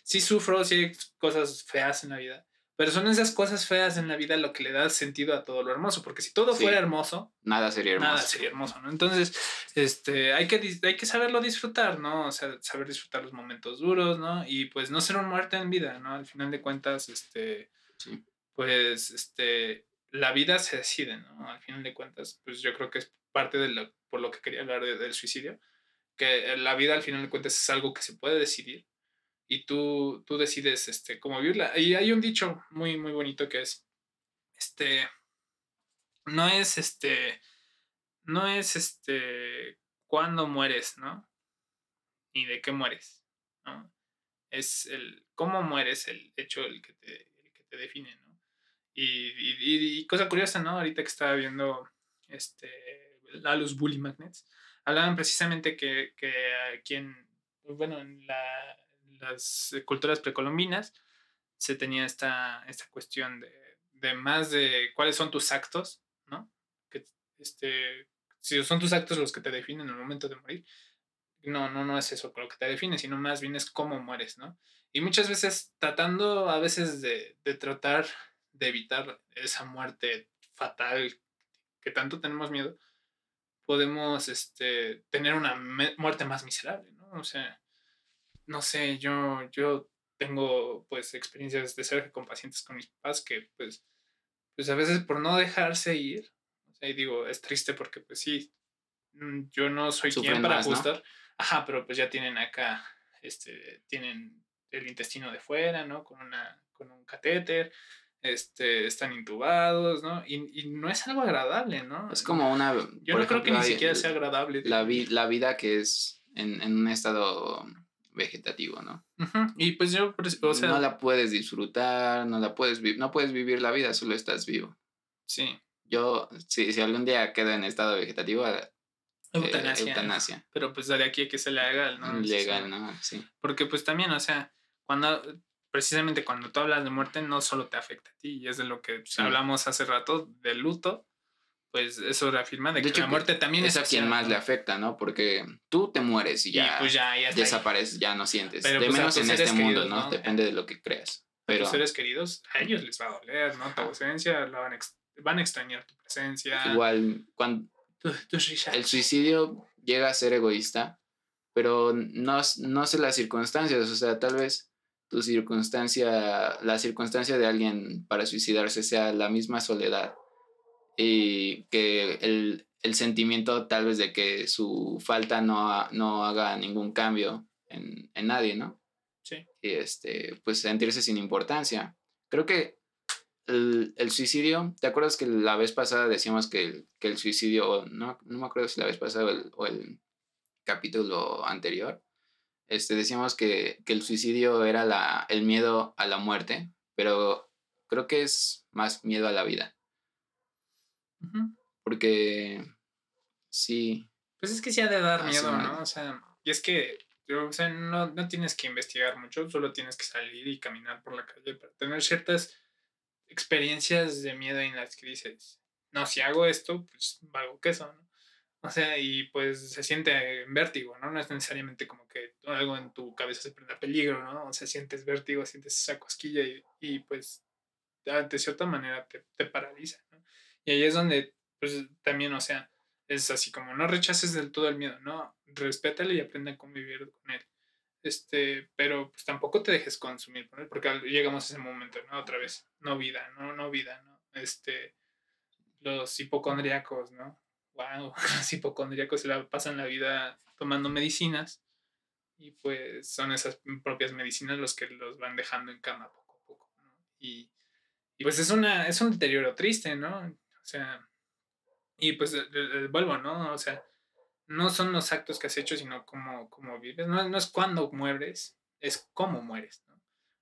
sí sufro, sí hay cosas feas en la vida, pero son esas cosas feas en la vida lo que le da sentido a todo lo hermoso, porque si todo Sí. fuera hermoso, Nada sería hermoso. nada sería hermoso, ¿no? Entonces, este, hay que, hay que saberlo disfrutar, ¿no? O sea, saber disfrutar los momentos duros, ¿no? Y pues no ser un muerto en vida, ¿no? Al final de cuentas, este, Sí. Pues, este, la vida se decide, ¿no? Al final de cuentas, pues yo creo que es parte de lo, por lo que quería hablar de- del suicidio, que la vida al final de cuentas es algo que se puede decidir y tú, tú decides, este, cómo vivirla. Y hay un dicho muy, muy bonito que es, este, no es, este, no es, este, cuándo mueres, ¿no? Ni de qué mueres, ¿no? Es el cómo mueres el hecho el que te, el que te define, ¿no? Y, y- y- cosa curiosa, ¿no? Ahorita que estaba viendo este, a los Bully Magnets, hablaban precisamente que, que aquí en, bueno, en la- las culturas precolombinas se tenía esta, esta cuestión de, de más de cuáles son tus actos, ¿no? Que, este, si son tus actos los que te definen en el momento de morir, no, no, no es eso lo que te define, sino más bien es cómo mueres, ¿no? Y muchas veces tratando a veces de, de tratar de evitar esa muerte fatal que tanto tenemos miedo, podemos este, tener una muerte más miserable, ¿no? O sea, no sé, yo, yo tengo pues experiencias de cerca con pacientes con mis papás que pues, pues a veces por no dejarse ir, o sea, y digo, es triste porque pues sí, mm, yo no soy Sufren quien para más, ¿no? ajustar, ajá, pero pues ya tienen acá, este, tienen el intestino de fuera, ¿no? Con, una, con un catéter, este, están intubados, ¿no? Y, y no es algo agradable, ¿no? Es como una... Yo no creo que ni siquiera sea agradable. La, vi- la vida que es en, en un estado vegetativo, ¿no? Y pues yo, o sea, no la puedes disfrutar, no la puedes no puedes vivir la vida, solo estás vivo. sí, Yo, si, si algún día quedo en estado vegetativo, eh, eutanasia. Pero pues de aquí a que sea legal, ¿no? Legal. ¿no? Sí. Porque pues también, o sea, cuando, precisamente cuando tú hablas de muerte, no solo te afecta a ti, y es de lo que pues, Sí. hablamos hace rato, del luto, pues eso reafirma de, De que hecho, la muerte también es a quien más le afecta, ¿no? Porque tú te mueres y Y ya, pues ya, ya está ahí. desapareces, ya no sientes. Pero, de pues, a menos en este mundo, queridos, ¿no? ¿no? Depende de lo que creas. A Pero tus seres queridos, a ellos les va a doler, ¿no? Tu ausencia, la van, a van a extrañar tu presencia. igual, cuando Tu- el suicidio llega a ser egoísta, pero no, no sé las circunstancias, o sea, tal vez tu circunstancia, la circunstancia de alguien para suicidarse sea la misma soledad y que el, el sentimiento tal vez de que su falta no, ha- no haga ningún cambio en, en nadie, ¿no? Sí. Y este, pues sentirse sin importancia. Creo que el, el suicidio, ¿te acuerdas que la vez pasada decíamos que el, que el suicidio, no, no me acuerdo si la vez pasada o el, o el capítulo anterior, este, decíamos que, que el suicidio era la, el miedo a la muerte, pero creo que es más miedo a la vida, porque sí, Pues es que sí ha de dar Ah, miedo. ¿no? O sea, y es que, o sea, no, no tienes que investigar mucho, solo tienes que salir y caminar por la calle para tener ciertas experiencias de miedo en las que dices, no, si hago esto, pues valgo queso, ¿no? O sea, y pues se siente en vértigo, ¿no? No es necesariamente como que algo en tu cabeza se prenda peligro, ¿no? O sea, sientes vértigo, sientes esa cosquilla y, y pues de de cierta manera te, te paraliza, ¿no? Y ahí es donde, pues también, o sea, es así como no rechaces del todo el miedo, no, respétalo y aprende a convivir con él. Este, pero pues tampoco te dejes consumir por él, porque llegamos a ese momento, ¿no? Otra vez, no vida, no, no vida, ¿no? Este, los hipocondríacos, ¿no? Wow, los hipocondríacos se la pasan la vida tomando medicinas y pues son esas propias medicinas los que los van dejando en cama poco a poco. Y, y pues es una, es un deterioro triste, ¿no? O sea, y pues eh, eh, vuelvo, ¿no? O sea, no son los actos que has hecho, sino cómo, cómo vives. No, no es cuándo mueres, es cómo mueres.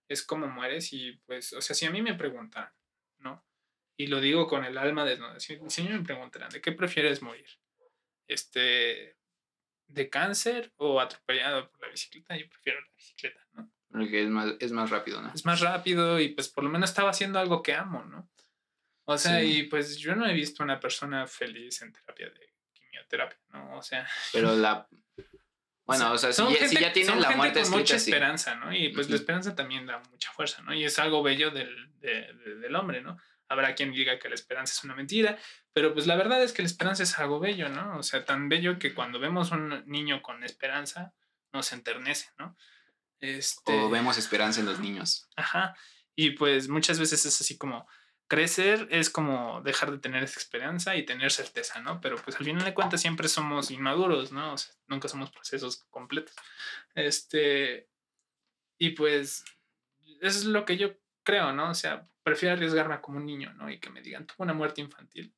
Es cómo mueres y pues, o sea, si a mí me preguntan. Y lo digo con el alma desnuda, si, si a me preguntaran, ¿de qué prefieres morir? Este, ¿de cáncer o atropellado por la bicicleta? Yo prefiero la bicicleta, ¿no? porque es más, es más rápido, ¿no? es más rápido y pues por lo menos estaba haciendo algo que amo, ¿no? O sea, Sí. y pues yo no he visto una persona feliz en terapia de quimioterapia, ¿no? O sea, Pero la... Bueno, o sea, son ya, si gente- ya tienen la muerte con mucha escrita, sí. esperanza, ¿no? Y pues la esperanza también da mucha fuerza, ¿no? Y es algo bello del, de- de- del hombre, ¿no? Habrá quien diga que la esperanza es una mentira, pero pues la verdad es que la esperanza es algo bello, ¿no? O sea, tan bello que cuando vemos un niño con esperanza, nos enternece, ¿no? Este... O vemos esperanza en los niños. Ajá. Y pues muchas veces es así como crecer es como dejar de tener esa esperanza y tener certeza, ¿no? Pero pues al final de cuentas siempre somos inmaduros, ¿no? O sea, nunca somos procesos completos. Este, y pues eso es lo que yo creo, ¿no? O sea, prefiero arriesgarme como un niño, ¿no? Y que me digan, tuve una muerte infantil,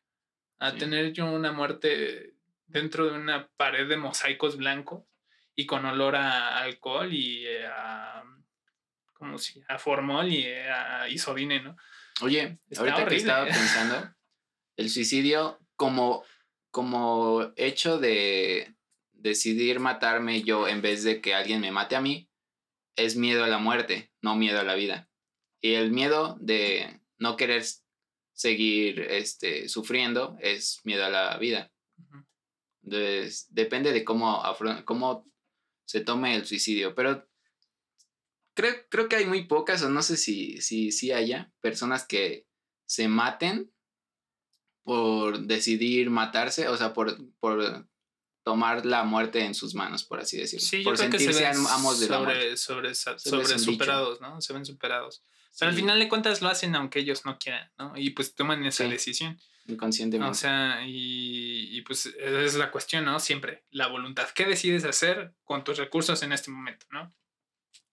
a Sí. tener yo una muerte dentro de una pared de mosaicos blancos y con olor a alcohol y eh, a, como si, a formol y eh, a isodine, ¿no? Oye, Está ahorita que estaba pensando, el suicidio como, como hecho de decidir matarme yo en vez de que alguien me mate a mí, es miedo a la muerte, no miedo a la vida. Y el miedo de no querer seguir este, sufriendo es miedo a la vida. Entonces, depende de cómo, cómo se tome el suicidio. Pero creo, creo que hay muy pocas, o no sé si, si, si haya, personas que se maten por decidir matarse, o sea, por, por tomar la muerte en sus manos, por así decirlo. Sí, yo por creo que se sentirse ven am- amos de la muerte. sobre, sobre, sobre han dicho. superados, ¿no? Se ven superados. Pero al final de cuentas lo hacen aunque ellos no quieran, ¿no? Y pues toman esa Sí. decisión. inconscientemente. O sea, y, y pues esa es la cuestión, ¿no? Siempre, la voluntad. ¿Qué decides hacer con tus recursos en este momento, ¿no?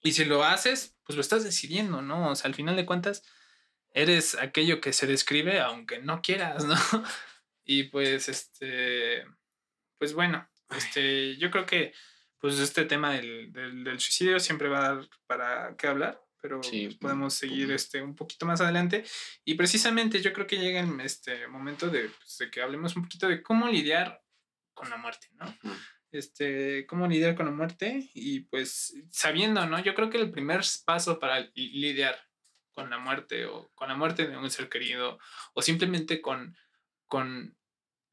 Y si lo haces, pues lo estás decidiendo, ¿no? O sea, al final de cuentas, eres aquello que se describe aunque no quieras, ¿no? Y pues, este, pues bueno, este, yo creo que pues este tema del, del, del suicidio siempre va a dar para qué hablar, pero Sí, pues, podemos seguir este, un poquito más adelante. Y precisamente yo creo que llega el este momento de, pues, de que hablemos un poquito de cómo lidiar con la muerte, ¿no? Ujú. Este, cómo lidiar con la muerte y pues sabiendo, ¿no? Yo creo que el primer paso para li- lidiar con la muerte o con la muerte de un ser querido o simplemente con, con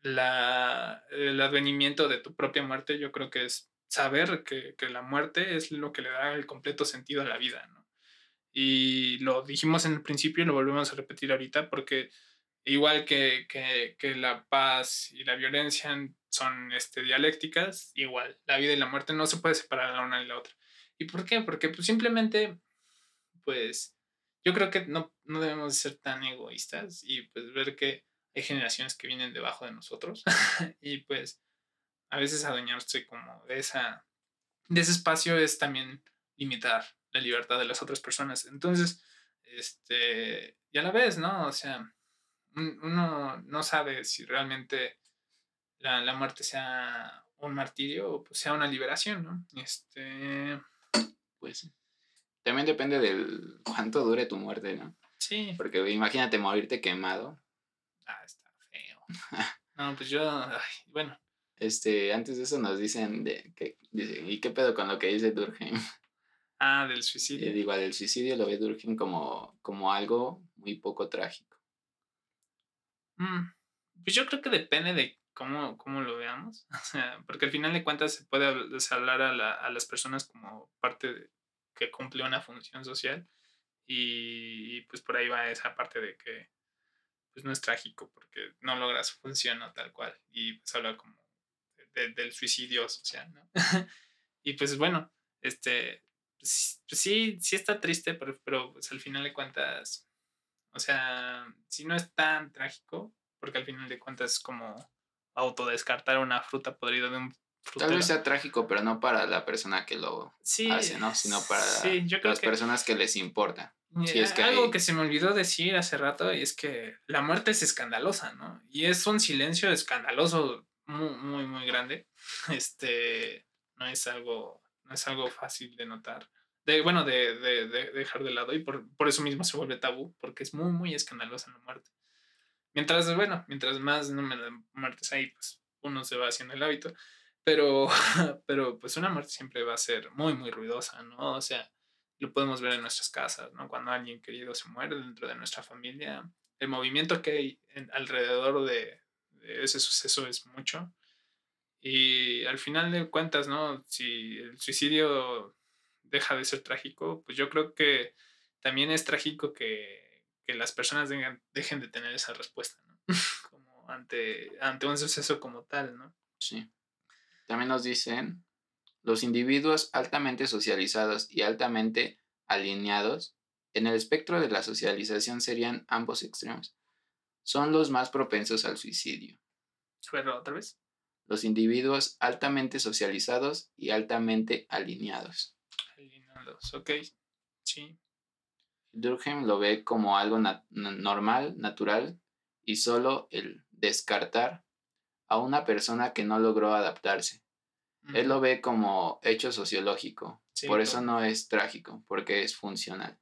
la, el advenimiento de tu propia muerte, yo creo que es saber que, que la muerte es lo que le da el completo sentido a la vida, ¿no? Y lo dijimos en el principio y lo volvemos a repetir ahorita porque igual que, que, que la paz y la violencia son este, dialécticas, igual la vida y la muerte no se puede separar la una de la otra. ¿Y por qué? Porque pues, simplemente, pues, yo creo que no, no debemos ser tan egoístas y pues ver que hay generaciones que vienen debajo de nosotros y pues a veces adueñarse como de esa de ese espacio es también limitar la libertad de las otras personas. Entonces, este, ya la ves, ¿no? O sea, un- uno no sabe si realmente la, la muerte sea un martirio o pues sea una liberación, ¿no? Este, Pues. También depende del cuánto dure tu muerte, ¿no? sí, Porque imagínate morirte quemado. ah, está feo. No, pues yo, ay, bueno, Este, antes de eso nos dicen de que ¿y qué pedo con lo que dice Durkheim? ah, del suicidio. digo, el suicidio lo ve Durkheim como, como algo muy poco trágico. Mm, Pues yo creo que depende de cómo, cómo lo veamos. O sea, porque al final de cuentas se puede hablar a, la- a las personas como parte de, que cumple una función social. Y, y, pues por ahí va esa parte de que pues no es trágico porque no logra su función o tal cual. Y pues habla como de- de- del suicidio social, ¿no? y pues bueno, este, pues, pues sí, sí está triste, pero, pero pues al final de cuentas, o sea, si no es tan trágico, porque al final de cuentas es como autodescartar una fruta podrida de un Tal frutero. vez sea trágico, pero no para la persona que lo sí, hace, ¿no? Sino para sí, yo creo las que, personas que les importa. si es que algo hay- que se me olvidó decir hace rato es que la muerte es escandalosa, ¿no? Y es un silencio escandaloso muy, muy, muy grande. Este, no es algo, no es algo fácil de notar. De, bueno, de, de- de dejar de lado y por, por eso mismo se vuelve tabú, porque es muy, muy escandalosa la muerte. Mientras, bueno, mientras más número de muertes hay, pues uno se va haciendo el hábito. Pero, pero pues una muerte siempre va a ser muy, muy ruidosa, ¿no? O sea, lo podemos ver en nuestras casas, ¿no? Cuando alguien querido se muere dentro de nuestra familia, el movimiento que hay en- alrededor de, de ese suceso es mucho. Y al final de cuentas, ¿no? Si el suicidio deja de ser trágico, pues yo creo que también es trágico que, que las personas dejen, dejen de tener esa respuesta, ¿no? Como ante, ante un suceso como tal, ¿no? Sí. También nos dicen, los individuos altamente socializados y altamente alineados en el espectro de la socialización serían ambos extremos. Son los más propensos al suicidio. Pero otra vez. Los individuos altamente socializados y altamente alineados. Alineados, ok. Sí. Durkheim lo ve como algo normal, natural, y solo el descartar a una persona que no logró adaptarse. Él lo ve como hecho sociológico. Sí, Por eso no es trágico, porque es funcional.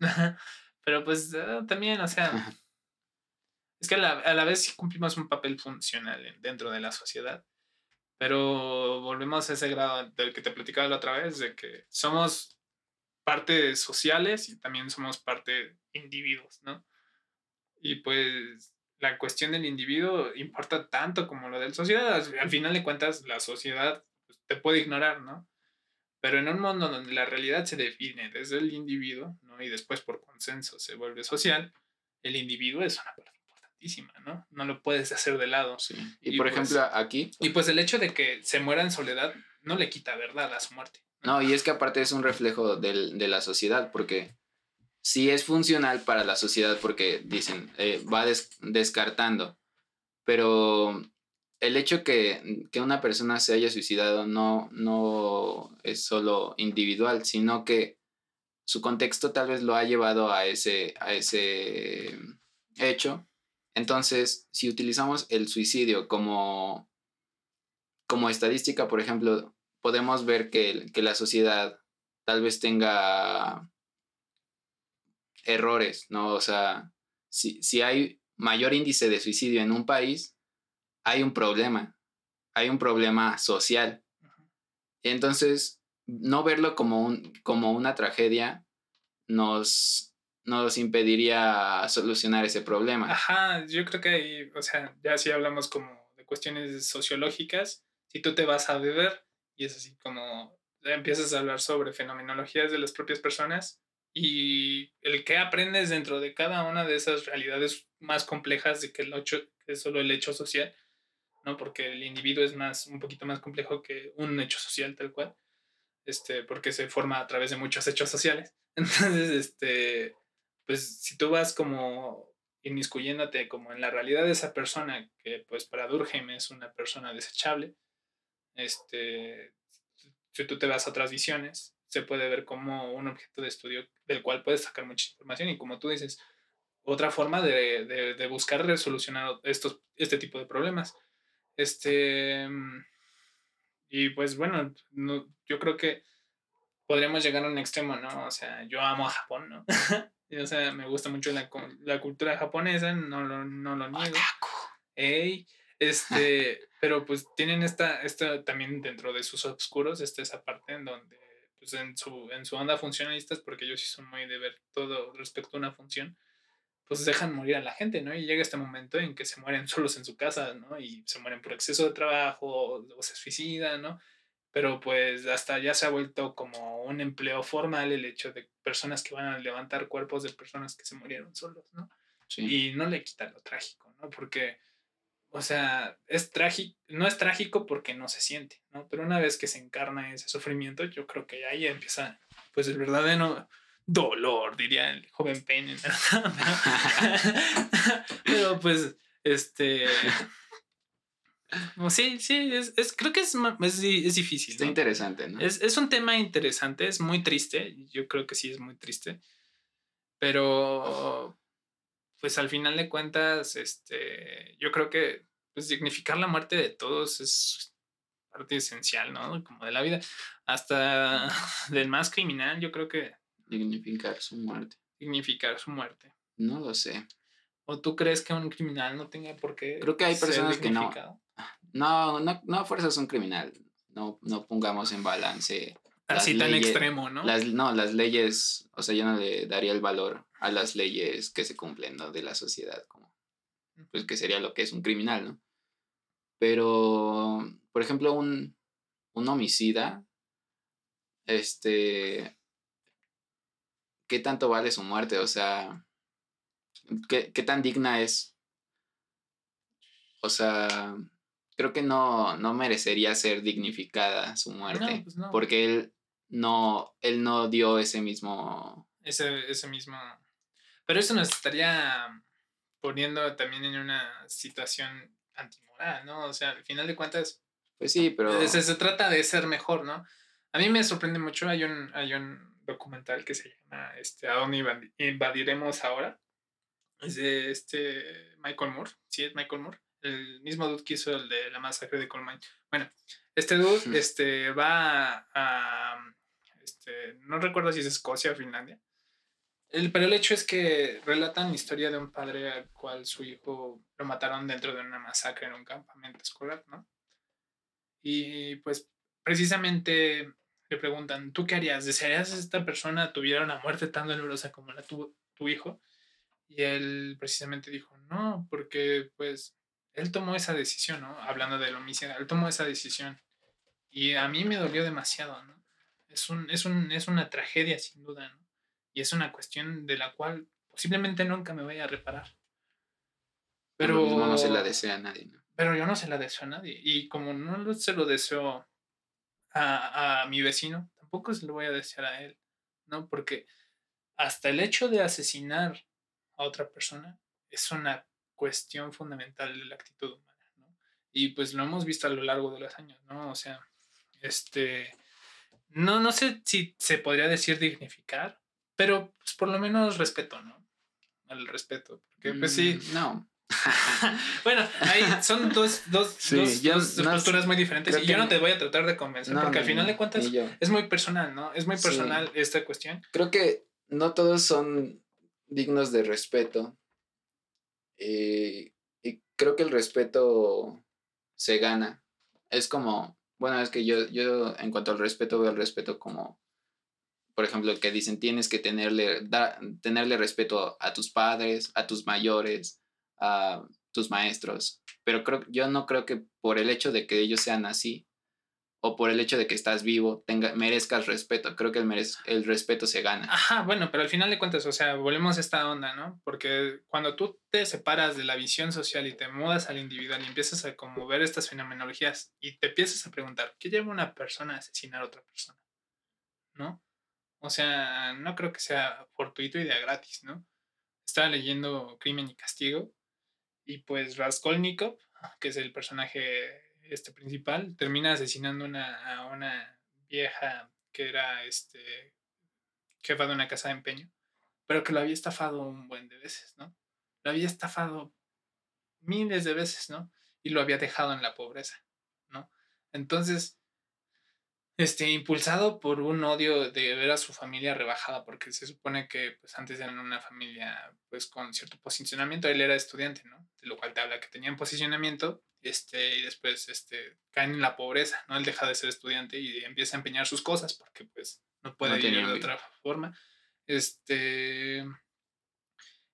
Pero pues eh, también, o sea, es que a la, a la vez cumplimos un papel funcional en- dentro de la sociedad. Pero volvemos a ese grado del que te platicaba la otra vez, de que somos partes sociales y también somos parte individuos, ¿no? Y pues la cuestión del individuo importa tanto como lo de la sociedad. Al- Al final de cuentas, la sociedad pues, te puede ignorar, ¿no? Pero en un mundo donde la realidad se define desde el individuo, ¿no? Y después por consenso se vuelve social, el individuo es una parte importantísima. importantísima, ¿no? No lo puedes hacer de lado. Sí. Y, Y por pues- ejemplo, aquí, Y pues el hecho de que se muera en soledad no le quita verdad a su muerte. No, y es que aparte es un reflejo del- de la sociedad, porque sí es funcional para la sociedad, porque dicen, eh, va des- descartando, pero el hecho que, que una persona se haya suicidado no, no es solo individual, sino que su contexto tal vez lo ha llevado a ese, a ese hecho. Entonces, si utilizamos el suicidio como, como estadística, por ejemplo, podemos ver que, que la sociedad tal vez tenga errores, ¿no? O sea, si, si hay mayor índice de suicidio en un país, hay un problema, hay un problema social. Entonces, no verlo como, un, como una tragedia nos, nos impediría solucionar ese problema. Ajá, yo creo que ahí, o sea, ya si hablamos como de cuestiones sociológicas, si tú te vas a beber y es así como empiezas a hablar sobre fenomenologías de las propias personas y el que aprendes dentro de cada una de esas realidades más complejas de que el hecho, que es solo el hecho social, ¿no? Porque el individuo es más, un poquito más complejo que un hecho social tal cual, este, porque se forma a través de muchos hechos sociales. Entonces, este, pues si tú vas como inmiscuyéndote como en la realidad de esa persona, que pues para Durkheim es una persona desechable, este, si tú te vas a otras visiones, se puede ver como un objeto de estudio del cual puedes sacar mucha información y como tú dices, otra forma de, de, de buscar resolucionar estos, este tipo de problemas. Este, y pues bueno, no, yo creo que podríamos llegar a un extremo, ¿no? O sea, yo amo a Japón, ¿no? O sea, me gusta mucho la, la cultura japonesa, no lo, no lo niego. Ey, este, pero pues tienen esta, esta también dentro de sus oscuros, está esa parte en donde, pues en su, en su onda funcionalistas, porque ellos sí son muy de ver todo respecto a una función, pues dejan morir a la gente, ¿no? Y llega este momento en que se mueren solos en su casa, ¿no? Y se mueren por exceso de trabajo o, o se suicidan, ¿no? Pero pues hasta ya se ha vuelto como un empleo formal el hecho de personas que van a levantar cuerpos de personas que se murieron solos, ¿no? Sí. y no le quita lo trágico, ¿no? Porque, o sea, es trágico, no es trágico porque no se siente, ¿no? Pero una vez que se encarna ese sufrimiento, yo creo que ahí empieza, pues, el verdadero dolor, diría el joven Payne. Pero, pues, este... no, Sí, sí, es, es- creo que es, es, es difícil. Está ¿no? interesante, ¿no? Es, es un tema interesante, es muy triste, yo creo que sí es muy triste, pero pues al final de cuentas, este, yo creo que pues dignificar la muerte de todos es parte esencial, ¿no? Como de la vida, hasta del más criminal, yo creo que Dignificar su muerte. dignificar su muerte. No lo sé. ¿O tú crees que un criminal no tenga por qué? Creo que hay personas que no. No, no, no a fuerza es un criminal. No, no pongamos en balance. Así tan leyes- extremo, ¿no? Las, no, las leyes, o sea, yo no le daría el valor a las leyes que se cumplen, ¿no? De la sociedad, como, pues que sería lo que es un criminal, ¿no? Pero, por ejemplo, un, un homicida, este, ¿qué tanto vale su muerte? O sea, ¿qué, qué tan digna es? O sea, creo que no, no merecería ser dignificada su muerte, pues no. porque él no, él no dio ese mismo... ese, ese mismo. Pero eso nos estaría poniendo también en una situación antimoral, ¿no? O sea, al final de cuentas, Pues sí, pero... se, se trata de ser mejor, ¿no? A mí me sorprende mucho, hay un, hay un documental que se llama este, ¿A dónde invadi- invadiremos ahora? Es de este Michael Moore, sí, es Michael Moore, el mismo dude que hizo el de la masacre de Columbine. Bueno, este dude este, va a, este, no recuerdo si es Escocia o Finlandia, el, pero el hecho es que relatan la historia de un padre al cual su hijo lo mataron dentro de una masacre en un campamento escolar, ¿no? Y pues precisamente le preguntan, ¿tú qué harías? ¿Desearías que esta persona tuviera una muerte tan dolorosa como la tuvo tu hijo? Y él precisamente dijo, no, porque pues él tomó esa decisión, ¿no? Hablando del homicidio, él tomó esa decisión. Y a mí me dolió demasiado, ¿no? Es, un, es, un, es una tragedia sin duda, ¿no? Y es una cuestión de la cual posiblemente nunca me vaya a reparar. Pero Lo mismo no se la desea a nadie, ¿no? Pero yo no se la deseo a nadie. Y como no se lo deseo a, a mi vecino, tampoco se lo voy a desear a él, ¿no? Porque hasta el hecho de asesinar a otra persona es una cuestión fundamental de la actitud humana, ¿no? Y pues lo hemos visto a lo largo de los años, ¿no? O sea, este, no, no sé si se podría decir dignificar, pero pues por lo menos respeto, ¿no? El respeto, porque pues sí, Mm, No. bueno, ahí son dos, dos, Sí, dos- yo dos no- posturas muy diferentes y yo no te voy a tratar de convencer No, porque al final de cuentas es muy personal, ¿no? Es muy Sí. personal esta cuestión. Creo que no todos son dignos de respeto. Eh, y creo que el respeto se gana. Es como, bueno, es que yo, yo en cuanto al respeto veo el respeto como, por ejemplo, que dicen tienes que tenerle, da- tenerle respeto a tus padres, a tus mayores, a tus maestros. Pero creo, yo no creo que por el hecho de que ellos sean así, o por el hecho de que estás vivo, tenga, merezcas respeto. Creo que el, merez- el respeto se gana. Ajá, bueno, pero al final de cuentas, o sea, volvemos a esta onda, ¿no? Porque cuando tú te separas de la visión social y te mudas al individual y empiezas a como ver estas fenomenologías y te empiezas a preguntar, ¿qué lleva una persona a asesinar a otra persona? ¿No? O sea, no creo que sea fortuito y de gratis, ¿no? Estaba leyendo Crimen y Castigo y pues Raskolnikov, que es el personaje este principal, termina asesinando una, a una vieja que era este jefa de una casa de empeño, pero que lo había estafado un buen de veces, ¿no? Lo había estafado miles de veces, ¿no? Y lo había dejado en la pobreza, ¿no? Entonces, este, impulsado por un odio de ver a su familia rebajada, porque se supone que pues antes eran una familia pues con cierto posicionamiento, él era estudiante, ¿no? De lo cual te habla que tenían posicionamiento, este, y después este, caen en la pobreza, ¿no? Él deja de ser estudiante y empieza a empeñar sus cosas porque pues no puede vivir tenían de otra forma. Este,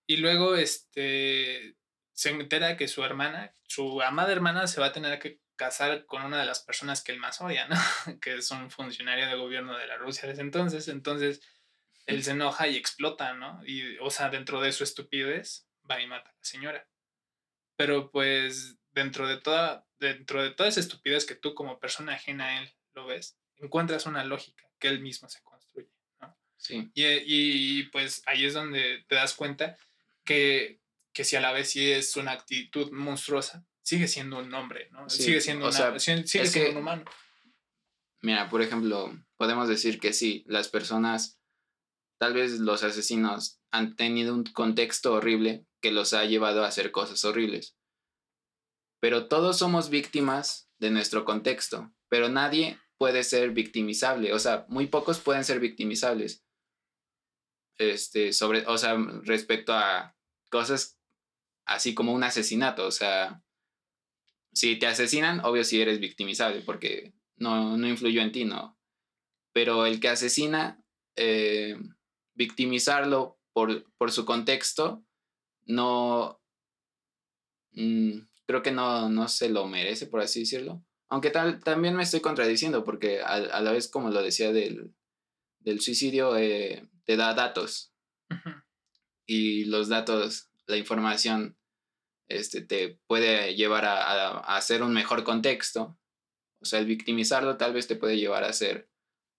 y luego este, se entera que su hermana, su amada hermana, se va a tener que casar con una de las personas que él más odia, ¿no? que es un funcionario de gobierno de la Rusia de ese entonces. Entonces, él se enoja y explota, ¿no? Y, o sea, dentro de su estupidez, va y mata a la señora. Pero pues, dentro de toda, dentro de toda esa estupidez que tú como persona ajena a él lo ves, encuentras una lógica que él mismo se construye, ¿no? Sí. Y, y, pues ahí es donde te das cuenta que, que si a la vez sí es una actitud monstruosa, sigue siendo un hombre, ¿no? Sí, Sigue siendo, o una- sea, sigue siendo que- un humano. Mira, por ejemplo, podemos decir que sí, las personas, tal vez los asesinos han tenido un contexto horrible que los ha llevado a hacer cosas horribles. Pero todos somos víctimas de nuestro contexto, pero nadie puede ser victimizable, o sea, muy pocos pueden ser victimizables. Este, sobre, o sea, respecto a cosas así como un asesinato, o sea, si te asesinan, obvio si eres victimizable porque no, no influyó en ti, ¿no? Pero el que asesina, eh, victimizarlo por, por su contexto, no, mm, creo que no, no se lo merece, por así decirlo. Aunque tal, también me estoy contradiciendo porque a, a la vez, como lo decía del, del suicidio, eh, te da datos Ujú. y los datos, la información, este, te puede llevar a, a- a hacer un mejor contexto. O sea, el victimizarlo tal vez te puede llevar a ser...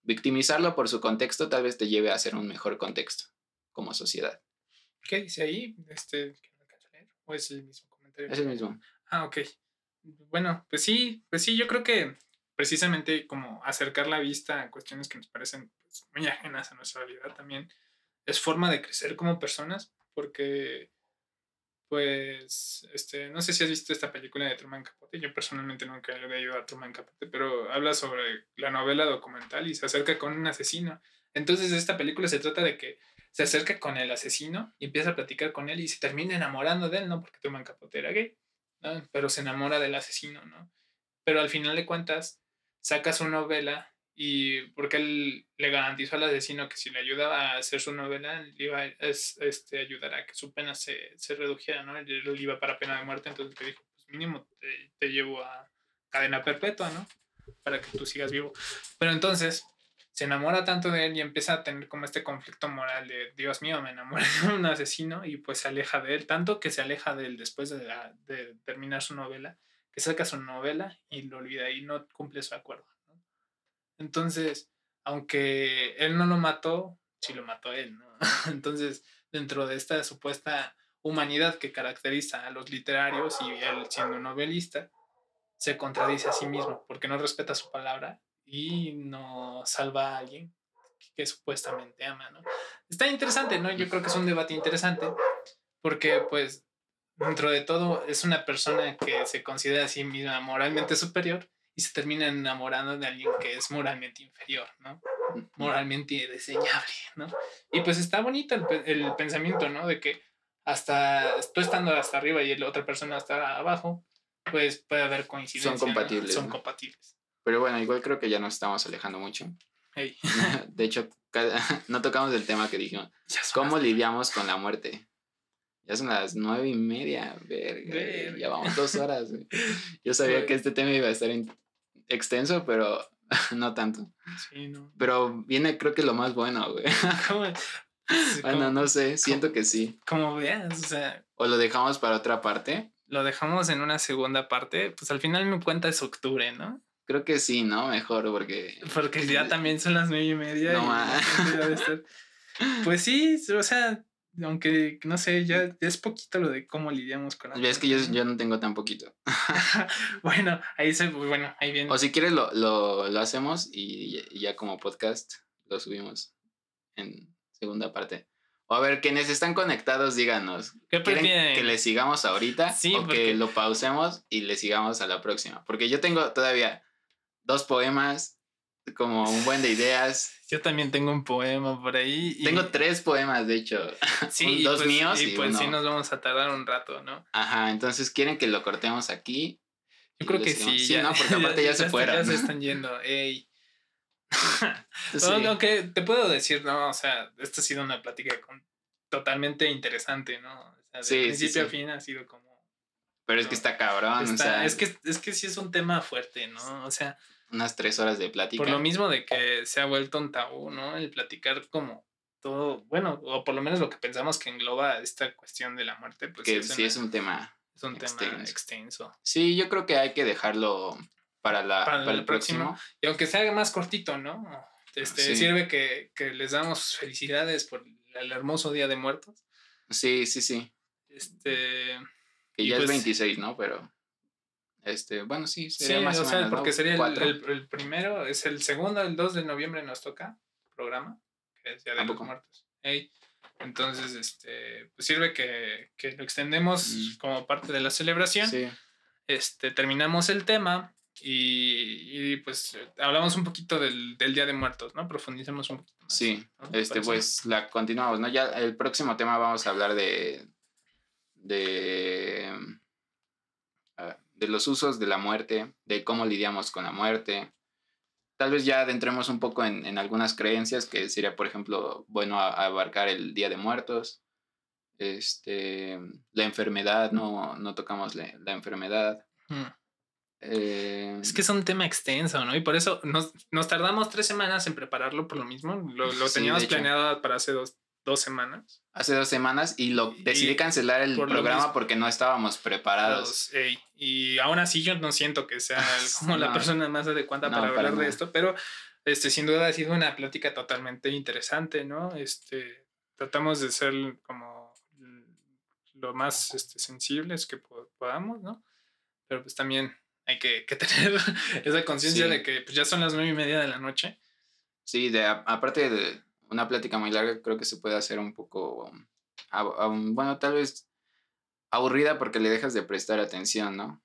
Victimizarlo por su contexto tal vez te lleve a hacer un mejor contexto como sociedad. ¿Qué dice ahí? Este. ¿O es el mismo comentario? Es el mismo. Ah, ok. Bueno, pues sí, pues sí, yo creo que precisamente como acercar la vista a cuestiones que nos parecen pues, muy ajenas a nuestra realidad también es forma de crecer como personas, porque pues, este, no sé si has visto esta película de Truman Capote, yo personalmente nunca le he ido a Truman Capote, pero habla sobre la novela documental y se acerca con un asesino. Entonces esta película se trata de que se acerca con el asesino y empieza a platicar con él y se termina enamorando de él, ¿no? Porque Truman Capote era gay. Pero se enamora del asesino, ¿no? Pero al final de cuentas, saca su novela y porque él le garantizó al asesino que si le ayudaba a hacer su novela, le iba a es- este, ayudar a que su pena se, se redujera, ¿no? Él él iba para pena de muerte, entonces le dijo, pues mínimo te, te llevo a cadena perpetua, ¿no? Para que tú sigas vivo. Pero entonces se enamora tanto de él y empieza a tener como este conflicto moral de, Dios mío, me enamoré de un asesino y pues se aleja de él, tanto que se aleja de él después de, de terminar su novela, que saca su novela y lo olvida y no cumple su acuerdo. Entonces, aunque él no lo mató, sí lo mató él. Entonces, dentro de esta supuesta humanidad que caracteriza a los literarios y él siendo novelista, se contradice a sí mismo porque no respeta su palabra y no salva a alguien que, supuestamente ama, ¿no? Está interesante, ¿no? Yo creo que es un debate interesante porque pues dentro de todo es una persona que se considera a sí misma moralmente superior y se termina enamorando de alguien que es moralmente inferior, ¿no? Moralmente deseñable, ¿no? Y pues está bonito el, el pensamiento, ¿no? De que hasta tú estando hasta arriba y la otra persona está abajo, pues puede haber coincidencias. Son compatibles. Son compatibles. Pero bueno, igual creo que ya nos estamos alejando mucho. de hecho, no tocamos el tema que dijimos. ¿Cómo lidiamos con la muerte? Ya son las nueve y media, verga, ya vamos dos horas. Yo sabía que este tema iba a estar extenso, pero no tanto. Sí, no. Pero viene creo que lo más bueno, güey. bueno, no sé, siento que sí. Como veas, o sea. O lo dejamos para otra parte. Lo dejamos en una segunda parte, pues al final me cuenta es octubre, ¿no? Creo que sí, ¿no? Mejor porque... Porque ya también son las nueve y media. No Pues sí, o sea, aunque no sé, ya, es poquito lo de cómo lidiamos con la Es que yo, yo, no tengo tan poquito. bueno, ahí se, bueno, ahí viene. O si quieres lo, lo, lo hacemos y, ya como podcast lo subimos en segunda parte. O a ver, quienes están conectados, díganos. ¿Qué prefieren? ¿Que le sigamos ahorita sí, o que lo pausemos y le sigamos a la próxima? Porque yo tengo todavía dos poemas, como un buen de ideas. Yo también tengo un poema por ahí. Tengo tres poemas, de hecho. Sí, dos pues, míos. Y, pues sí nos vamos a tardar un rato, ¿no? Ajá, entonces quieren que lo cortemos aquí. Yo creo que sí. Sí, no, porque aparte ya, se fueron. Ya se están yendo. Ey. Aunque te puedo decir, ¿no? O sea, esta ha sido una plática con, totalmente interesante, ¿no? O sea, de principio a fin ha sido como. Pero es que está cabrón, o sea. Es que, es que sí es un tema fuerte, ¿no? O sea, unas tres horas de plática. Por lo mismo de que se ha vuelto un tabú, ¿no? El platicar como todo, bueno, o por lo menos lo que pensamos que engloba esta cuestión de la muerte, pues que sí es un tema. Es un tema extenso. Sí, yo creo que hay que dejarlo para, la, para, el, próximo. Y aunque sea más cortito, ¿no? Este, Sirve que, que, les damos felicidades por el hermoso Día de Muertos. Sí, sí, sí. Este. Que ya es 26, pues ¿no? Pero. Este, bueno, sí, sería más o, sea, porque sería el, el, primero, es el segundo, el 2 de noviembre nos toca programa, que es Día de los Muertos. Entonces, este, pues sirve que, que lo extendemos mm. como parte de la celebración. Sí. Este, terminamos el tema y, y, pues hablamos un poquito del, del, Día de Muertos, ¿no? Profundicemos un poquito más. Sí, este, pues la continuamos, ¿no? Ya el próximo tema vamos a hablar de, de de los usos de la muerte, de cómo lidiamos con la muerte. Tal vez ya adentremos un poco en, algunas creencias, que sería, por ejemplo, bueno abarcar el Día de Muertos, este, la enfermedad, no, no tocamos la, enfermedad. Hmm. Eh, es que es un tema extenso, ¿no? Y por eso nos, nos, tardamos tres semanas en prepararlo por lo mismo. Lo, lo teníamos planeado para hace dos, dos semanas. Hace dos semanas y lo decidí cancelar el programa porque no estábamos preparados. y aún así yo no siento que sea como la persona más adecuada para hablar de esto, pero este, sin duda ha sido una plática totalmente interesante, ¿no? Este, tratamos de ser como lo más este, sensibles que podamos, ¿no? Pero pues también hay que, que tener esa conciencia de que pues, ya son las nueve y media de la noche. Sí, de, aparte de, una plática muy larga creo que se puede hacer un poco, bueno, tal vez aburrida porque le dejas de prestar atención, ¿no?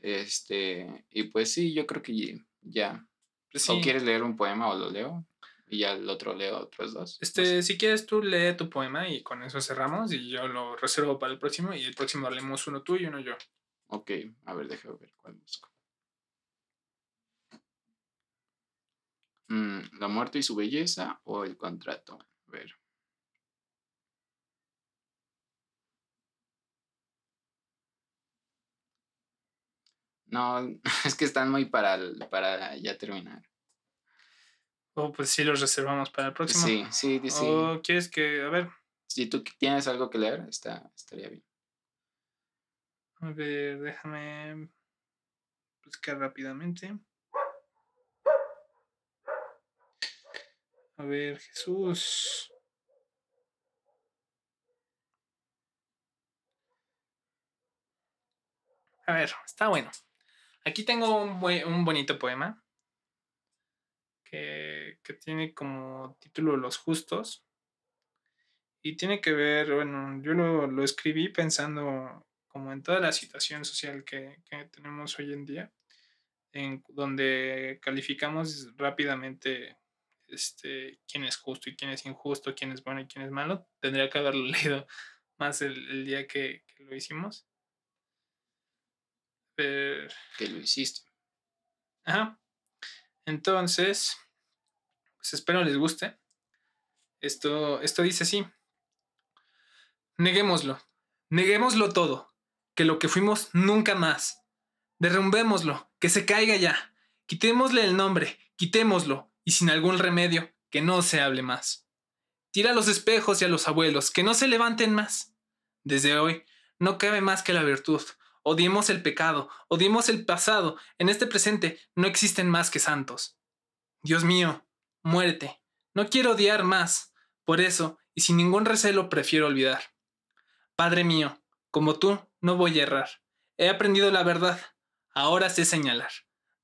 Este, y pues sí, yo creo que ya. Pues o quieres leer un poema o lo leo y ya el otro leo otros dos. Este, si quieres tú lee tu poema y con eso cerramos y yo lo reservo para el próximo y el próximo leemos uno tú y uno yo. Ok, a ver, déjame ver cuál busco. Mm, ¿La muerte y su belleza o el contrato? A ver. No, es que están muy para, para ya terminar. O pues sí los reservamos para el próximo. Sí, sí, sí. O quieres que, a ver, Si tú tienes algo que leer, está, estaría bien. a ver, déjame buscar rápidamente. A ver, Jesús. A ver, está bueno. Aquí tengo un, un bonito poema que, que tiene como título Los Justos. Y tiene que ver, bueno, yo lo, lo escribí pensando como en toda la situación social que, que tenemos hoy en día, en donde calificamos rápidamente este, quién es justo y quién es injusto, quién es bueno y quién es malo. Tendría que haberlo leído más el, el día que, que lo hicimos. Pero, Que lo hiciste. Ajá. Entonces, pues espero les guste. Esto, esto dice así. Neguémoslo. Neguémoslo todo. Que lo que fuimos nunca más. Derrumbémoslo. Que se caiga ya. Quitémosle el nombre. Quitémoslo. Y sin algún remedio, que no se hable más. Tira a los espejos y a los abuelos. Que no se levanten más. Desde hoy, no cabe más que la virtud. Odiemos el pecado, odiemos el pasado. En este presente no existen más que santos. Dios mío, muérete. No quiero odiar más. Por eso, y sin ningún recelo, prefiero olvidar. Padre mío, como tú, no voy a errar. He aprendido la verdad. Ahora sé señalar.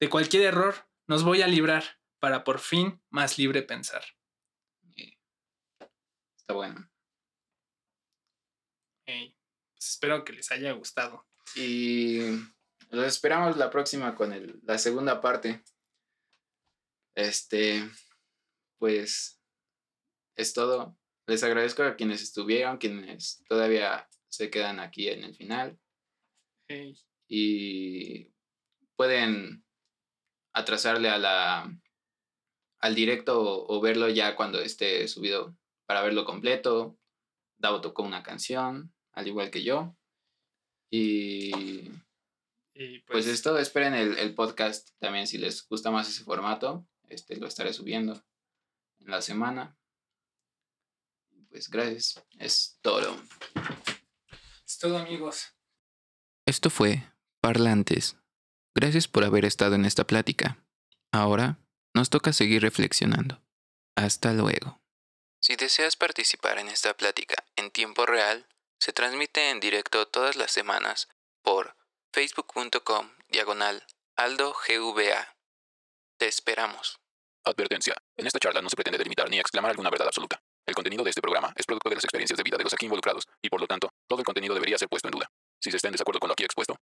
De cualquier error nos voy a librar para por fin más libre pensar. Eh, Está bueno. Ey, pues espero que les haya gustado. Y los esperamos la próxima con el- la segunda parte. Este, pues es todo. Les agradezco a quienes estuvieron, quienes todavía se quedan aquí en el final. Y pueden atrasarle a la, al directo o, o verlo ya cuando esté subido para verlo completo. Davo tocó una canción, al igual que yo. Y y pues pues, es todo, esperen el, el podcast también si les gusta más ese formato, este lo estaré subiendo en la semana. Pues gracias, es todo. es todo amigos. Esto fue Parlantes. Gracias por haber estado en esta plática. Ahora nos toca seguir reflexionando. Hasta luego. Si deseas participar en esta plática en tiempo real, se transmite en directo todas las semanas por facebook.com diagonal aldogva. Te esperamos. Advertencia. En esta charla no se pretende delimitar ni exclamar alguna verdad absoluta. El contenido de este programa es producto de las experiencias de vida de los aquí involucrados y por lo tanto, todo el contenido debería ser puesto en duda. Si se está en desacuerdo con lo aquí expuesto,